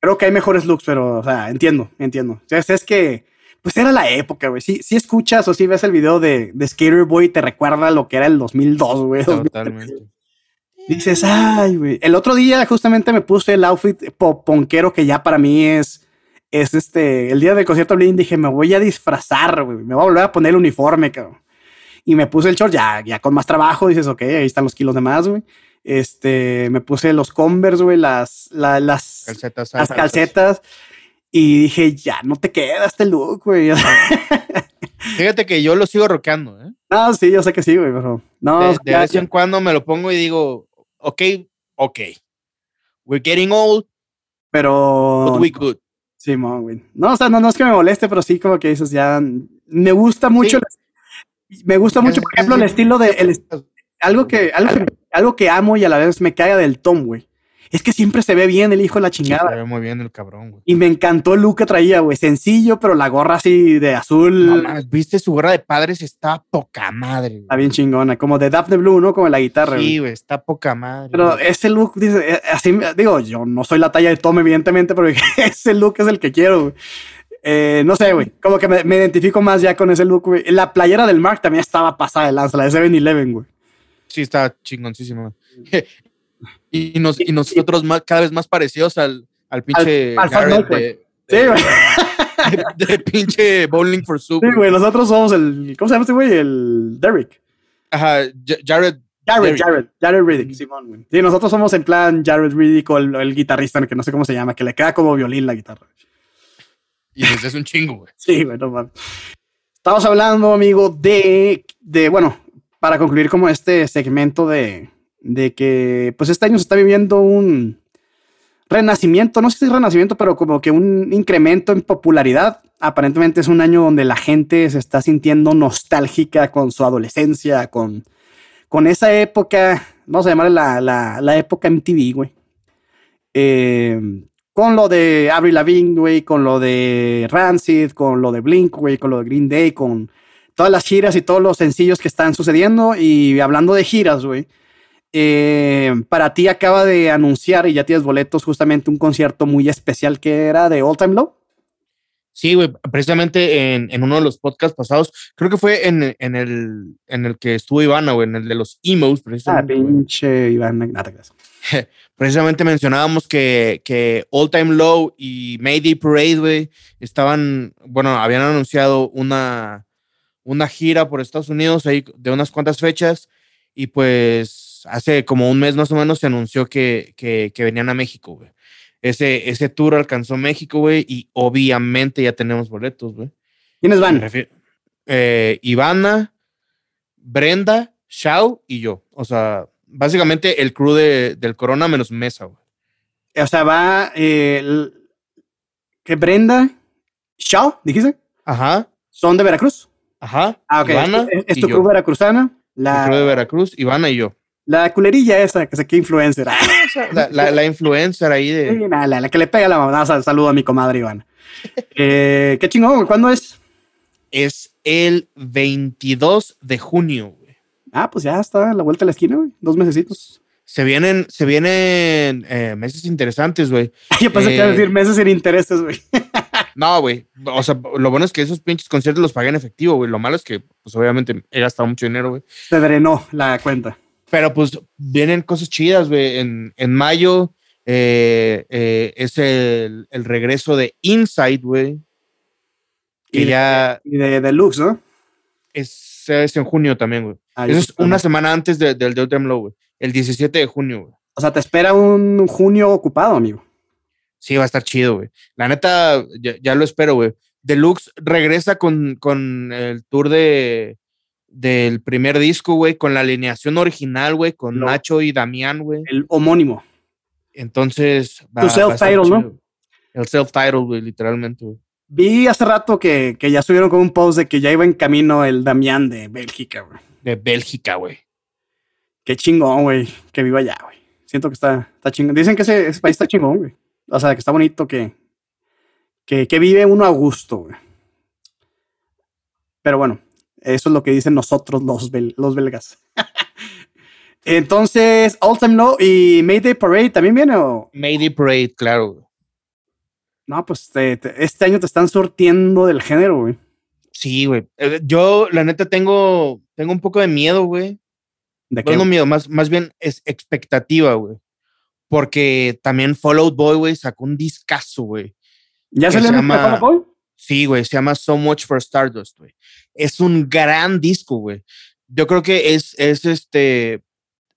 Speaker 2: creo que hay mejores looks, pero, o sea, entiendo, entiendo. Es, es que, pues era la época, güey. Si, si escuchas o si ves el video de, de Skater Boy, te recuerda lo que era el 2002, güey. Totalmente. Dices, ay, güey. El otro día justamente me puse el outfit ponquero que ya para mí es, es este, el día del concierto Blink dije, me voy a disfrazar, güey. Me voy a volver a poner el uniforme, cabrón y me puse el short ya, ya con más trabajo. Dices, ok, ahí están los kilos de más, güey. Este, me puse los Converse, güey, las, las
Speaker 1: calcetas,
Speaker 2: las calcetas. Y dije, ya no te queda este look, güey.
Speaker 1: Fíjate que yo lo sigo rockeando, ¿eh?
Speaker 2: No, sí, yo sé que sí, güey, pero no.
Speaker 1: De, vez en cuando me lo pongo y digo, ok, ok. We're getting old.
Speaker 2: Pero.
Speaker 1: But we good.
Speaker 2: Sí, güey. No, o sea, no, no es que me moleste, pero sí como que dices, ya. Me gusta mucho me gusta mucho, por ejemplo, el estilo de. El, algo, que, algo, que, amo y a la vez me caga del Tom, güey. Es que siempre se ve bien el hijo de la chingada.
Speaker 1: se ve muy bien el cabrón, güey.
Speaker 2: Y me encantó el look que traía, güey. Sencillo, pero la gorra así de azul.
Speaker 1: viste su gorra de padres, está poca madre.
Speaker 2: Está bien chingona, como de Daphne Blue, ¿no? Como la guitarra.
Speaker 1: Sí, güey, está poca madre.
Speaker 2: Pero ese look, dice, eh, así, digo, yo no soy la talla de Tom, evidentemente, pero ese look es el que quiero, güey. Eh, no sé, güey. Como que me, identifico más ya con ese look, güey. La playera del Mark también estaba pasada de lanza, la de 7-Eleven, güey.
Speaker 1: Sí, está chingoncísima. y, y nosotros más, cada vez más parecidos al, al pinche
Speaker 2: al, de, Sí, güey.
Speaker 1: De, pinche Bowling for Soup.
Speaker 2: Sí, güey. Nosotros somos el. ¿Cómo se llama este güey? El Derek.
Speaker 1: Ajá, Jared.
Speaker 2: Jared, Jared, Jared Riddick, Simón, güey. Sí, nosotros somos en plan Jared Riddick o el, el, guitarrista, que no sé cómo se llama, que le queda como violín la guitarra.
Speaker 1: Y desde es un chingo, güey.
Speaker 2: Sí, bueno, Estamos hablando, amigo, de, de, bueno, para concluir como este segmento de, de que, pues este año se está viviendo un renacimiento, no sé si es renacimiento, pero como que un incremento en popularidad. Aparentemente es un año donde la gente se está sintiendo nostálgica con su adolescencia, con, con esa época, vamos a llamarle la, la, época MTV, güey. Eh, con lo de Avril Lavigne, güey, con lo de Rancid, con lo de Blink, güey, con lo de Green Day, con todas las giras y todos los sencillos que están sucediendo. Y hablando de giras, güey, eh, para ti acaba de anunciar y ya tienes boletos justamente un concierto muy especial que era de All Time Low.
Speaker 1: Sí, güey, precisamente en, uno de los podcasts pasados, creo que fue en, el, en el que estuvo Ivana, güey, en el de los emos,
Speaker 2: precisamente. Ah, pinche Ivana, nada,
Speaker 1: precisamente mencionábamos que, que All Time Low y Mayday Parade, güey, estaban, bueno, habían anunciado una, una gira por Estados Unidos ahí de unas cuantas fechas y pues hace como un mes más o menos se anunció que, que, venían a México, güey. Ese, ese tour alcanzó México, güey, y obviamente ya tenemos boletos, güey.
Speaker 2: ¿Quiénes van?
Speaker 1: Eh, Ivana, Brenda, Shao y yo. O sea, básicamente el crew de, del Corona menos Mesa, güey.
Speaker 2: O sea, va eh, que Brenda, Shaw, dijiste.
Speaker 1: Ajá.
Speaker 2: ¿Son de Veracruz?
Speaker 1: Ajá.
Speaker 2: Ah, ok. Ivana es, tu crew veracruzana.
Speaker 1: La, crew de Veracruz, Ivana y yo.
Speaker 2: La culerilla esa, que sé qué influencer.
Speaker 1: la, la, influencer ahí de.
Speaker 2: la, que le pega a la mamá. Saludo a mi comadre Iván. eh, qué chingón, ¿cuándo es?
Speaker 1: Es el 22 de junio, güey.
Speaker 2: Ah, pues ya está a la vuelta de la esquina, güey. Dos mesecitos.
Speaker 1: Se vienen, se vienen eh, meses interesantes, güey.
Speaker 2: Yo pensé que iba a decir eh, meses sin intereses, güey.
Speaker 1: No, güey. O sea, lo bueno es que esos pinches conciertos los pagué en efectivo, güey. Lo malo es que, pues obviamente he gastado mucho dinero, güey.
Speaker 2: Se drenó la cuenta.
Speaker 1: Pero pues vienen cosas chidas, güey. En, en mayo eh, es el, el, regreso de Inside, güey.
Speaker 2: Y, ya. Y de Deluxe, ¿no?
Speaker 1: Es, es en junio también, güey. Ah, Eso es una semana antes del de, de Low, güey. El 17 de junio, güey.
Speaker 2: O sea, te espera un junio ocupado, amigo.
Speaker 1: Sí, va a estar chido, güey. La neta, ya, lo espero, güey. Deluxe regresa con, con el tour de del primer disco, güey, con la alineación original, güey, con Nacho y Damián, güey.
Speaker 2: El homónimo.
Speaker 1: Entonces.
Speaker 2: Va, tu self-title, ¿no?
Speaker 1: El self-title, güey, literalmente, güey.
Speaker 2: Vi hace rato que, que ya subieron con un post de que ya iba en camino el Damián de Bélgica, güey.
Speaker 1: De Bélgica, güey.
Speaker 2: Qué chingón, güey. Que viva allá, güey. Siento que está, está chingón. Dicen que ese, país está chingón, güey. O sea, que está bonito, que, que, que vive uno a gusto, güey. Pero bueno, eso es lo que dicen nosotros los, los belgas. Entonces, All Time Low y Mayday Parade también viene o?
Speaker 1: Mayday Parade, claro.
Speaker 2: No, pues este año te están sortiendo del género, güey.
Speaker 1: Sí, güey. Eh, yo, la neta, tengo, tengo un poco de miedo, güey. ¿De qué? No miedo, más, más bien es expectativa, güey. Porque también Fallout Boy, güey, sacó un discazo, güey.
Speaker 2: ¿Ya se, le llama Fallout Boy?
Speaker 1: Sí, güey, se llama So Much for Stardust, güey. Es un gran disco, güey. Yo creo que es, es este,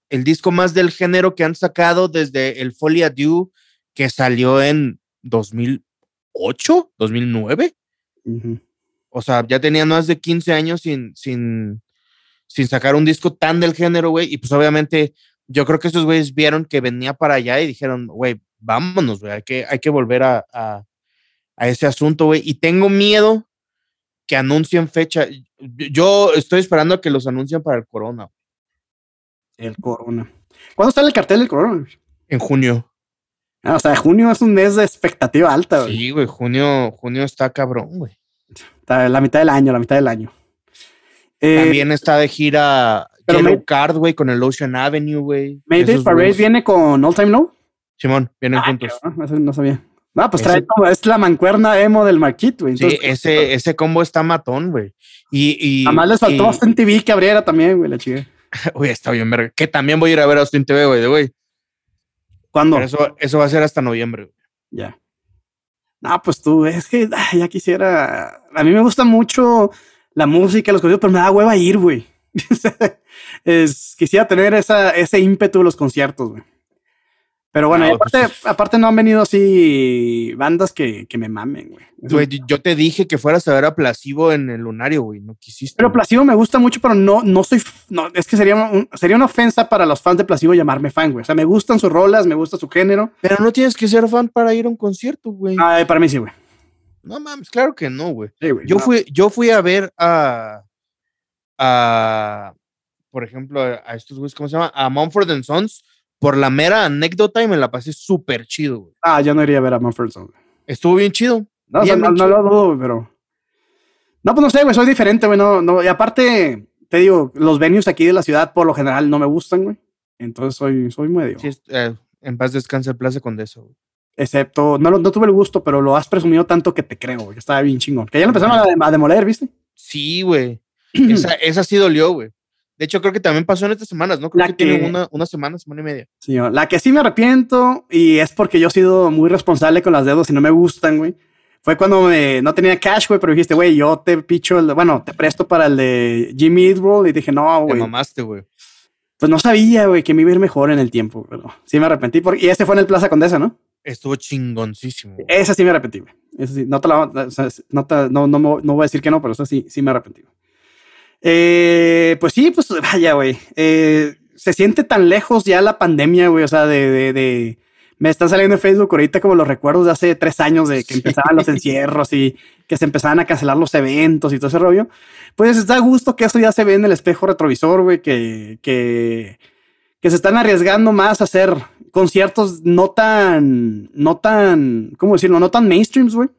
Speaker 1: el disco más del género que han sacado desde el Folia Dew que salió en 2008, 2009. O sea, ya tenían más de 15 años sin, sin, sin sacar un disco tan del género, güey. Y pues obviamente yo creo que esos güeyes vieron que venía para allá y dijeron, güey, vámonos, güey, hay que, hay que volver a, a, a ese asunto, güey. Y tengo miedo que anuncien fecha. Yo estoy esperando a que los anuncien para el Corona.
Speaker 2: El Corona. ¿Cuándo sale el cartel del Corona?
Speaker 1: En junio.
Speaker 2: Ah, o sea, junio es un mes de expectativa alta,
Speaker 1: güey. Sí, güey, junio, junio está cabrón, güey.
Speaker 2: La mitad del año, la mitad del año.
Speaker 1: Eh, También está de gira Yellow Card, güey, con el Ocean Avenue, güey.
Speaker 2: Mayday Parade viene con All Time Low.
Speaker 1: Simón, vienen ah, juntos.
Speaker 2: No, sabía. No, pues trae como, es la mancuerna emo del Marquit, güey.
Speaker 1: Sí, ese, ese combo está matón, güey. Y, y.
Speaker 2: Además les faltó Austin TV que abriera también, güey, la chica.
Speaker 1: Uy, está bien, verga. Que también voy a ir a ver a Austin TV, güey, de güey.
Speaker 2: ¿Cuándo?
Speaker 1: eso, eso va a ser hasta noviembre.
Speaker 2: Ya. No, pues tú, es que ya quisiera. A mí me gusta mucho la música, los conciertos, pero me da hueva ir, güey. es, quisiera tener esa, ese ímpetu de los conciertos, güey. Pero bueno, pues aparte, no han venido así bandas que, me mamen,
Speaker 1: güey. yo te dije que fueras a ver a Placebo en el Lunario, güey. No quisiste.
Speaker 2: Pero Placebo me gusta mucho, pero no, no soy. No, es que sería, sería una ofensa para los fans de Placebo llamarme fan, güey. O sea, me gustan sus rolas, me gusta su género.
Speaker 1: Pero no tienes que ser fan para ir a un concierto, güey.
Speaker 2: Ah, para mí sí, güey.
Speaker 1: No mames, claro que no, güey. yo, fui, yo fui a ver a. a por ejemplo, a estos güeyes, ¿cómo se llama? A Mumford Sons por la mera anécdota y me la pasé súper chido, güey.
Speaker 2: Ah, yo no iría a ver a Mumford Sons.
Speaker 1: Estuvo bien chido.
Speaker 2: No, no, lo dudo, pero. No, pues no sé, güey, soy diferente, güey. No, no, y aparte, te digo, los venues aquí de la ciudad por lo general no me gustan, güey. Entonces soy, soy medio.
Speaker 1: Sí, eh, en paz descanse el Plaza Condesa, güey.
Speaker 2: Excepto, no, no tuve el gusto, pero lo has presumido tanto que te creo, güey, que estaba bien chingón. Que ya lo empezaron a, demoler, ¿viste?
Speaker 1: Sí, güey. Esa, esa sí dolió, güey. De hecho, creo que también pasó en estas semanas, ¿no? Creo que, tiene una, una, semana, semana y media.
Speaker 2: Sí, la que sí me arrepiento y es porque yo he sido muy responsable con las dedos y no me gustan, güey. Fue cuando me, no tenía cash, güey, pero dijiste, güey, yo te picho el, bueno, te presto para el de Jimmy Eat y dije, no, güey. Te
Speaker 1: mamaste, güey.
Speaker 2: Pues no sabía, güey, que me iba a ir mejor en el tiempo, pero sí me arrepentí. Porque, y este fue en el Plaza Condesa, ¿no?
Speaker 1: Estuvo chingoncísimo.
Speaker 2: Esa sí me arrepentí, güey. Esa sí, no te la, no, te, no, no, no, voy a decir que no, pero eso sí, sí me arrepentí. Eh, pues sí, pues vaya, güey. Eh, se siente tan lejos ya la pandemia, güey. O sea, de, de, de, me está saliendo en Facebook ahorita como los recuerdos de hace tres años de que empezaban los encierros y que se empezaban a cancelar los eventos y todo ese rollo. Pues está a gusto que eso ya se ve en el espejo retrovisor, güey, que, que, que se están arriesgando más a hacer conciertos no tan, no tan, ¿cómo decirlo? No tan mainstreams, güey.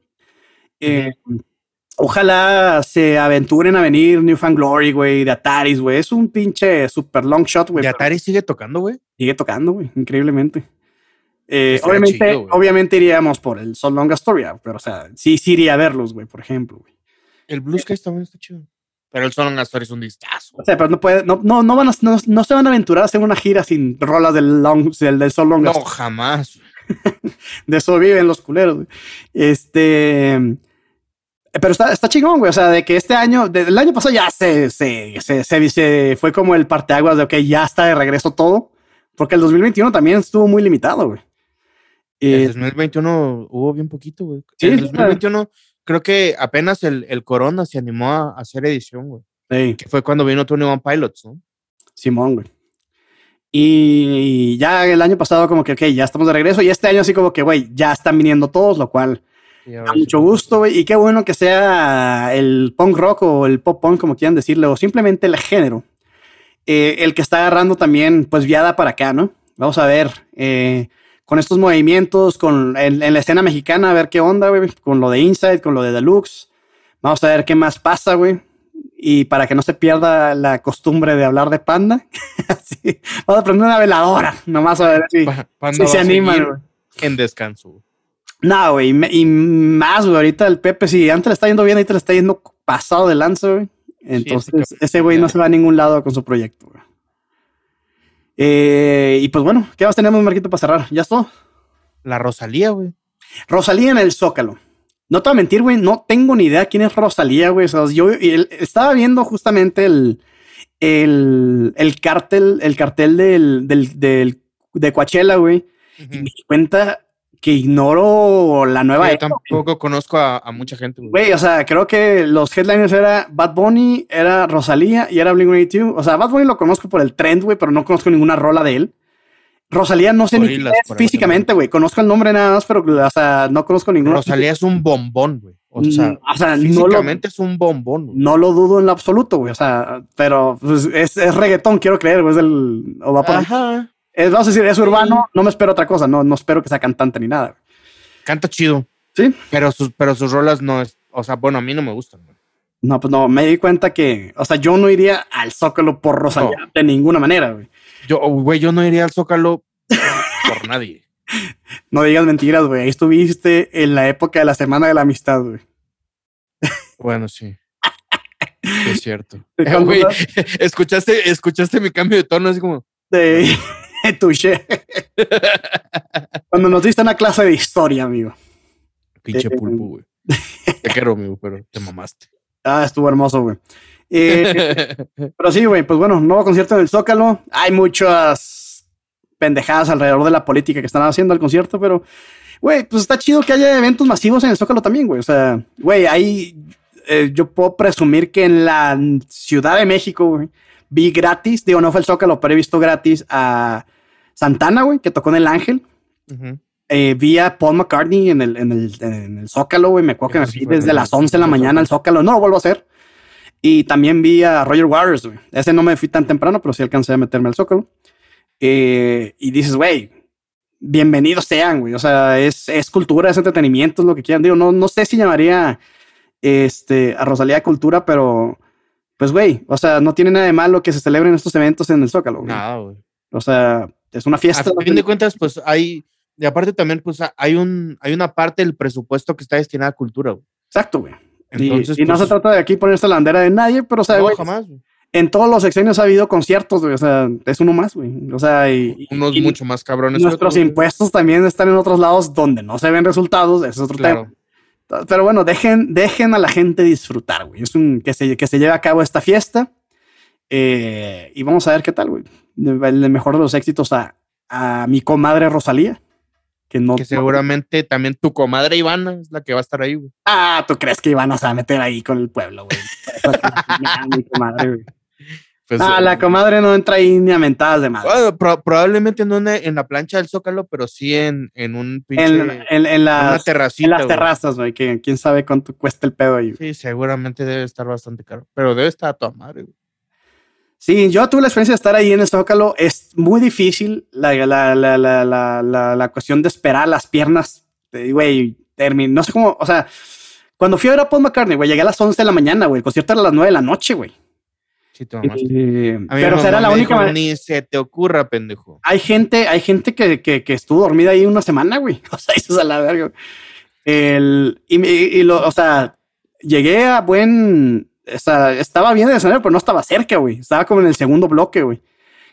Speaker 2: Eh, ojalá se aventuren a venir New Fan Glory, güey, de Ataris, güey. Es un pinche super long shot, güey.
Speaker 1: ¿De Atari sigue tocando, güey?
Speaker 2: Sigue tocando, güey, increíblemente. Eh, obviamente, obviamente iríamos por el Sol Long Astoria, pero o sea, sí, sí iría a verlos, güey, por ejemplo, güey.
Speaker 1: El Blues que también está chido. Pero el Sol Long Astoria es un discazo.
Speaker 2: O sea, pero no puede, no, no, no van a, no, se van a aventurar a hacer una gira sin rolas del Long, del, del Sol Long
Speaker 1: No, jamás.
Speaker 2: de eso viven los culeros, güey. Este. Pero está, está chingón, güey. O sea, de que este año, del año pasado ya se, se, se, se, fue como el parteaguas de, ok, ya está de regreso todo. Porque el 2021 también estuvo muy limitado, güey.
Speaker 1: El 2021 hubo bien poquito, güey. Sí, el 2021 creo que apenas el, el, Corona se animó a hacer edición, güey. Sí. Que fue cuando vino Tony One Pilots, ¿no?
Speaker 2: Simón, güey. Y ya el año pasado como que, ok, ya estamos de regreso. Y este año así como que, güey, ya están viniendo todos, lo cual da mucho gusto, güey. Y qué bueno que sea el punk rock o el pop punk, como quieran decirlo, o simplemente el género. Eh, el que está agarrando también, pues, viada para acá, ¿no? Vamos a ver. Eh, con estos movimientos, con en, la escena mexicana, a ver qué onda, güey, con lo de Inside, con lo de Deluxe. Vamos a ver qué más pasa, güey. Y para que no se pierda la costumbre de hablar de Panda, vamos a prender una veladora, nomás a ver si, se animan.
Speaker 1: En descanso.
Speaker 2: No, güey, y más, güey, ahorita el Pepe, si antes le está yendo bien, ahorita le está yendo pasado de lanza, güey. Entonces, ese güey no se va a ningún lado con su proyecto, güey. Eh, y pues bueno, ¿qué más tenemos, Marquito, para cerrar? ¿Ya está?
Speaker 1: La Rosalía, güey.
Speaker 2: Rosalía en el Zócalo. No te voy a mentir, güey, no tengo ni idea quién es Rosalía, güey. yo estaba viendo justamente el, el, el cartel, el cartel del, del, de Coachella, güey. Y me di cuenta que ignoro la nueva.
Speaker 1: yo tampoco conozco a, mucha gente.
Speaker 2: Güey, o sea, creo que los headliners era Bad Bunny, era Rosalía y era Blink-182. O sea, Bad Bunny lo conozco por el trend, güey, pero no conozco ninguna rola de él. Rosalía no sé ni qué es físicamente, güey. Conozco el nombre nada más, pero o sea, no conozco ninguna.
Speaker 1: Rosalía es un bombón, güey. O sea, mm, o sea físicamente es un bombón.
Speaker 2: No lo dudo en lo absoluto, güey. O sea, pero pues, es, es, reggaetón, quiero creer, güey. Es el. O va por Ajá. Es, vamos a decir, es urbano, no me espero otra cosa, no, no espero que sea cantante ni nada.
Speaker 1: Canta chido.
Speaker 2: Sí.
Speaker 1: Pero sus, pero sus rolas no es, o sea, bueno, a mí no me gustan.
Speaker 2: No, pues no, me di cuenta que, o sea, yo no iría al Zócalo por Rosalía de ninguna manera, güey.
Speaker 1: Yo, güey, yo no iría al Zócalo por nadie.
Speaker 2: No digas mentiras, güey. Ahí estuviste en la época de la Semana de la Amistad, güey.
Speaker 1: Bueno, sí. es cierto. güey, escuchaste, escuchaste mi cambio de tono, así como.
Speaker 2: Sí. Touché. Cuando nos diste una clase de historia, amigo.
Speaker 1: Pinche eh, pulpo, güey. Te quiero, amigo, pero te mamaste.
Speaker 2: Ah, estuvo hermoso, güey. Eh, pero sí, güey, pues bueno, nuevo concierto en el Zócalo. Hay muchas pendejadas alrededor de la política que están haciendo al concierto, pero, güey, pues está chido que haya eventos masivos en el Zócalo también, güey. O sea, güey, ahí eh, yo puedo presumir que en la Ciudad de México, güey, vi gratis, digo, no fue el Zócalo, pero he visto gratis a Santana, güey, que tocó en El Ángel. Eh, vi a Paul McCartney en el, en el, en el Zócalo, güey. Me acuerdo que me fui desde las 11 de la mañana al Zócalo. No lo vuelvo a hacer. Y también vi a Roger Waters, güey. Ese no me fui tan temprano, pero sí alcancé a meterme al Zócalo. Eh, y dices, güey, bienvenidos sean, güey. O sea, es, es, cultura, es entretenimiento, es lo que quieran. Digo, no, no sé si llamaría este, a Rosalía cultura, pero pues, güey, o sea, no tiene nada de malo que se celebren estos eventos en el Zócalo. Güey. Nada, güey. O sea, es una fiesta.
Speaker 1: A fin de cuentas, pues hay, y aparte también, pues hay, un, hay una parte del presupuesto que está destinada a cultura. Güey.
Speaker 2: Exacto, güey. Entonces, y, no se pues, trata de aquí ponerse la bandera de nadie, pero, o sea, no, jamás, en todos los sexenios ha habido conciertos, güey. O sea, es uno más, güey. O sea, y.
Speaker 1: Unos mucho más cabrones.
Speaker 2: Nuestros impuestos también están en otros lados donde no se ven resultados. Ese es otro tema. Pero bueno, dejen, dejen a la gente disfrutar, güey. Es un que se, que se lleve a cabo esta fiesta. Eh, y vamos a ver qué tal, güey el mejor de los éxitos a, a mi comadre Rosalía.
Speaker 1: Que, no, que seguramente también tu comadre Ivana es la que va a estar ahí, güey.
Speaker 2: Ah, ¿tú crees que Ivana se va a meter ahí con el pueblo, güey? Pues, ah, la comadre no entra ahí ni a mentadas de madre.
Speaker 1: Bueno, probablemente no en la plancha del Zócalo, pero sí en, en un
Speaker 2: pinche. En, en, en las, en las terrazas, güey, que quién sabe cuánto cuesta el pedo ahí.
Speaker 1: Sí, seguramente debe estar bastante caro, pero debe estar a tu madre, güey.
Speaker 2: Sí, yo tuve la experiencia de estar ahí en el Zócalo. Es muy difícil la, la, la, la, la cuestión de esperar las piernas. Güey, no sé cómo, o sea, cuando fui a ver a Paul McCartney, güey, llegué a las 11 de la mañana, güey. El concierto era a las 9 de la noche, güey.
Speaker 1: Sí, pero
Speaker 2: será la única
Speaker 1: Ni se te ocurra, pendejo.
Speaker 2: Hay gente, hay gente que, que, que estuvo dormida ahí una semana, güey. O sea, eso es a la verga. El, y, y, lo, o sea, llegué a buen, o sea, estaba bien el escenario, pero no estaba cerca, güey. Estaba como en el segundo bloque, güey.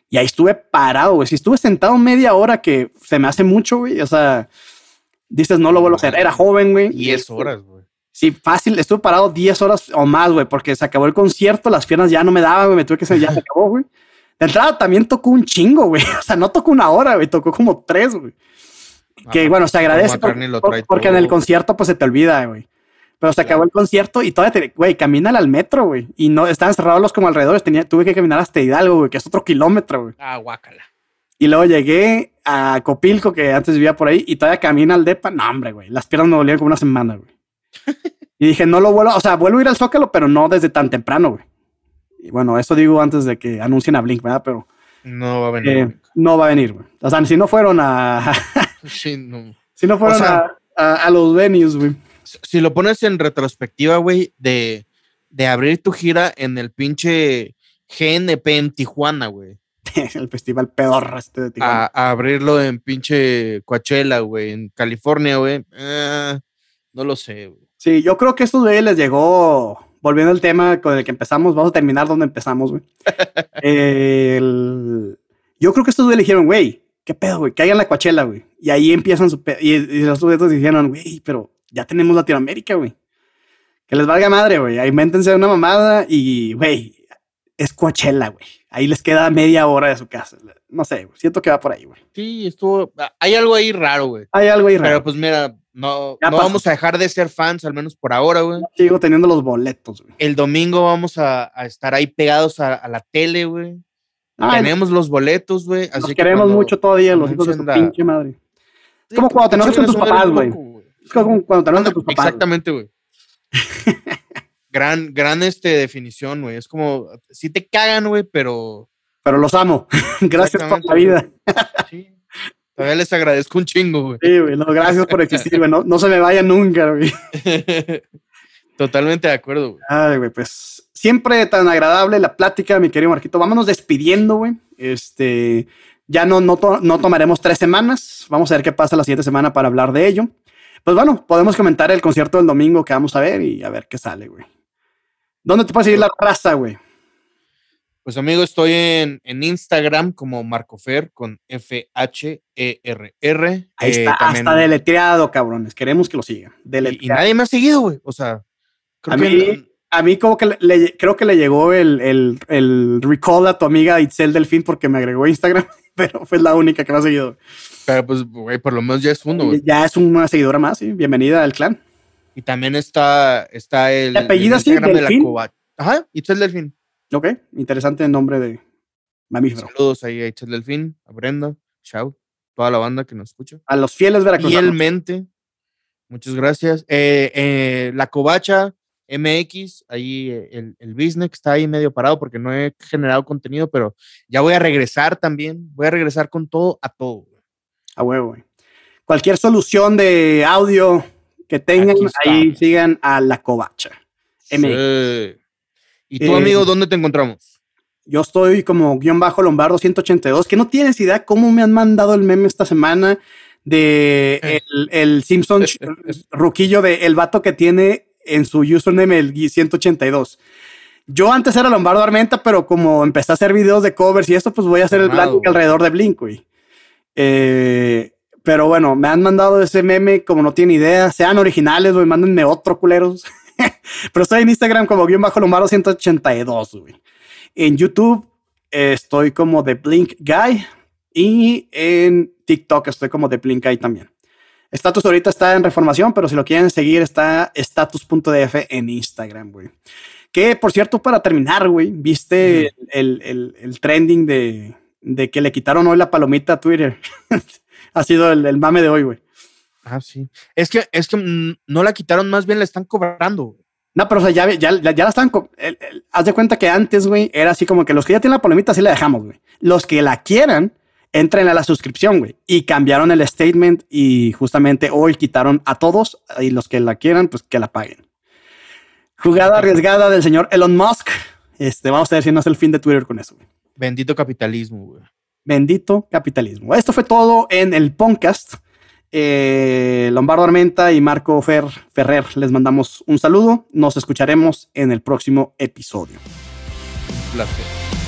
Speaker 2: Y ahí estuve parado, güey. Si estuve sentado media hora, que se me hace mucho, güey. O sea, dices, no lo vuelvo a hacer. Era joven, güey.
Speaker 1: 10 horas, güey.
Speaker 2: Sí, fácil. Estuve parado 10 horas o más, güey, porque se acabó el concierto, las piernas ya no me daban, güey. Me tuve que salir, ya se acabó, güey. De entrada también tocó un chingo, güey. O sea, no tocó una hora, güey. Tocó como tres, güey. Que bueno, se agradece porque en el concierto pues se te olvida, güey. Pero se acabó el concierto y todavía te, güey, camina al metro, güey. Y no, estaban cerrados los como alrededores. Tenía, tuve que caminar hasta Hidalgo, güey, que es otro kilómetro, güey.
Speaker 1: Ah, guácala.
Speaker 2: Y luego llegué a Copilco, que antes vivía por ahí, y todavía camina al depa. No, hombre, güey. Las piernas me dolían como una semana, güey. y dije, no lo vuelvo, o sea, vuelvo a ir al Zócalo, pero no desde tan temprano, güey. Y bueno, eso digo antes de que anuncien a Blink, ¿verdad? Pero.
Speaker 1: No va a venir.
Speaker 2: Eh, no va a venir, güey. O sea, si no fueron a.
Speaker 1: sí, no.
Speaker 2: Si no fueron a, a, los venues, güey
Speaker 1: si lo pones en retrospectiva, güey, de, de abrir tu gira en el pinche GNP en Tijuana, güey.
Speaker 2: el festival peor este de Tijuana.
Speaker 1: A, abrirlo en pinche Coachella, güey, en California, güey. Eh, no lo sé, güey.
Speaker 2: Sí, yo creo que estos güey les llegó, volviendo al tema con el que empezamos, vamos a terminar donde empezamos, güey. yo creo que estos güey le dijeron, güey, ¿qué pedo, güey? Caigan la Coachella, güey. Y ahí empiezan su y, y, los sujetos dijeron, güey, pero ya tenemos Latinoamérica, güey. Que les valga madre, güey. Ahí méntense una mamada y, güey, es Coachella, güey. Ahí les queda media hora de su casa. No sé, siento que va por ahí, güey.
Speaker 1: Sí, estuvo. Hay algo ahí raro, güey.
Speaker 2: Hay algo ahí raro.
Speaker 1: Pero pues mira, no, no vamos a dejar de ser fans, al menos por ahora, güey.
Speaker 2: Sigo teniendo los boletos, güey.
Speaker 1: El domingo vamos a, estar ahí pegados a, la tele, güey. Tenemos los boletos, güey.
Speaker 2: Nos queremos mucho todavía, los hijos de su pinche madre. Es como cuando te enojas con tus papás, güey. Es como cuando te tus papás.
Speaker 1: Exactamente, güey. gran, gran este, definición, güey. Es como, sí te cagan, güey, pero...
Speaker 2: Pero los amo. gracias por la vida.
Speaker 1: sí. Todavía les agradezco un chingo, güey.
Speaker 2: Sí, güey. gracias por existir, güey. No, no se me vayan nunca, güey.
Speaker 1: Totalmente de acuerdo, güey.
Speaker 2: Ay, güey, pues siempre tan agradable la plática, mi querido Marquito. Vámonos despidiendo, güey. Este, ya no, no, no tomaremos tres semanas. Vamos a ver qué pasa la siguiente semana para hablar de ello. Pues bueno, podemos comentar el concierto del domingo que vamos a ver y a ver qué sale, güey. ¿Dónde te puedes seguir la raza, güey?
Speaker 1: Pues amigo, estoy en, Instagram como Marcofer con F-H-E-R-R.
Speaker 2: Ahí está, eh, hasta deletreado, cabrones. Queremos que lo sigan.
Speaker 1: Y, nadie me ha seguido, güey. O sea,
Speaker 2: creo a mí, a mí como que le, creo que le llegó el, el, el recall a tu amiga Itzel Delfín porque me agregó Instagram, pero fue la única que me ha seguido.
Speaker 1: Pero pues, güey, por lo menos ya es uno, güey.
Speaker 2: Ya es una seguidora más, sí. Bienvenida al clan.
Speaker 1: Y también está, está el,
Speaker 2: apellido el Instagram de la.
Speaker 1: Ajá, Itzel Delfín.
Speaker 2: Ok, interesante el nombre de mamífero.
Speaker 1: Saludos ahí a Itzel Delfín, a Brenda, chao, toda la banda que nos escucha.
Speaker 2: A los fieles veracruzanos.
Speaker 1: Fielmente. Muchas gracias. Eh, eh, la Covacha MX, ahí el, el business está ahí medio parado porque no he generado contenido, pero ya voy a regresar también. Voy a regresar con todo a todo.
Speaker 2: A huevo, güey. Cualquier solución de audio que tengan, ahí sigan a la covacha.
Speaker 1: ¿Y tu amigo, eh, dónde te encontramos?
Speaker 2: Yo estoy como guion bajo Lombardo 182, que no tienes idea cómo me han mandado el meme esta semana de el, el Simpson ruquillo de el vato que tiene en su username el 182. Yo antes era Lombardo Armenta, pero como empecé a hacer videos de covers y esto, pues voy a hacer el blanco alrededor de Blink, güey. Eh, pero bueno, me han mandado ese meme como no tienen idea. Sean originales, güey, mándenme otro, culeros. pero estoy en Instagram como guion bajo Lombardo 182, güey. En YouTube estoy como The Blink Guy y en TikTok estoy como The Blink Guy también. Status ahorita está en reformación, pero si lo quieren seguir está status.df en Instagram, güey. Que por cierto, para terminar, güey, viste el, el, el, trending de, de, que le quitaron hoy la palomita a Twitter. ha sido el, el, mame de hoy, güey.
Speaker 1: Ah, sí. Es que, es que no la quitaron, más bien la están cobrando.
Speaker 2: No, pero o sea, ya, ya, ya, la están. haz de cuenta que antes, güey, era así como que los que ya tienen la polemita sí la dejamos, güey. Los que la quieran, entren a la suscripción, güey. Y cambiaron el statement y justamente hoy quitaron a todos y los que la quieran, pues que la paguen. Jugada arriesgada del señor Elon Musk. Este, vamos a ver si no es el fin de Twitter con eso. Güey.
Speaker 1: Bendito capitalismo, güey.
Speaker 2: Bendito capitalismo. Esto fue todo en el podcast. Eh, Lombardo Armenta y Marco Fer, Ferrer, les mandamos un saludo. Nos escucharemos en el próximo episodio.
Speaker 1: Un placer.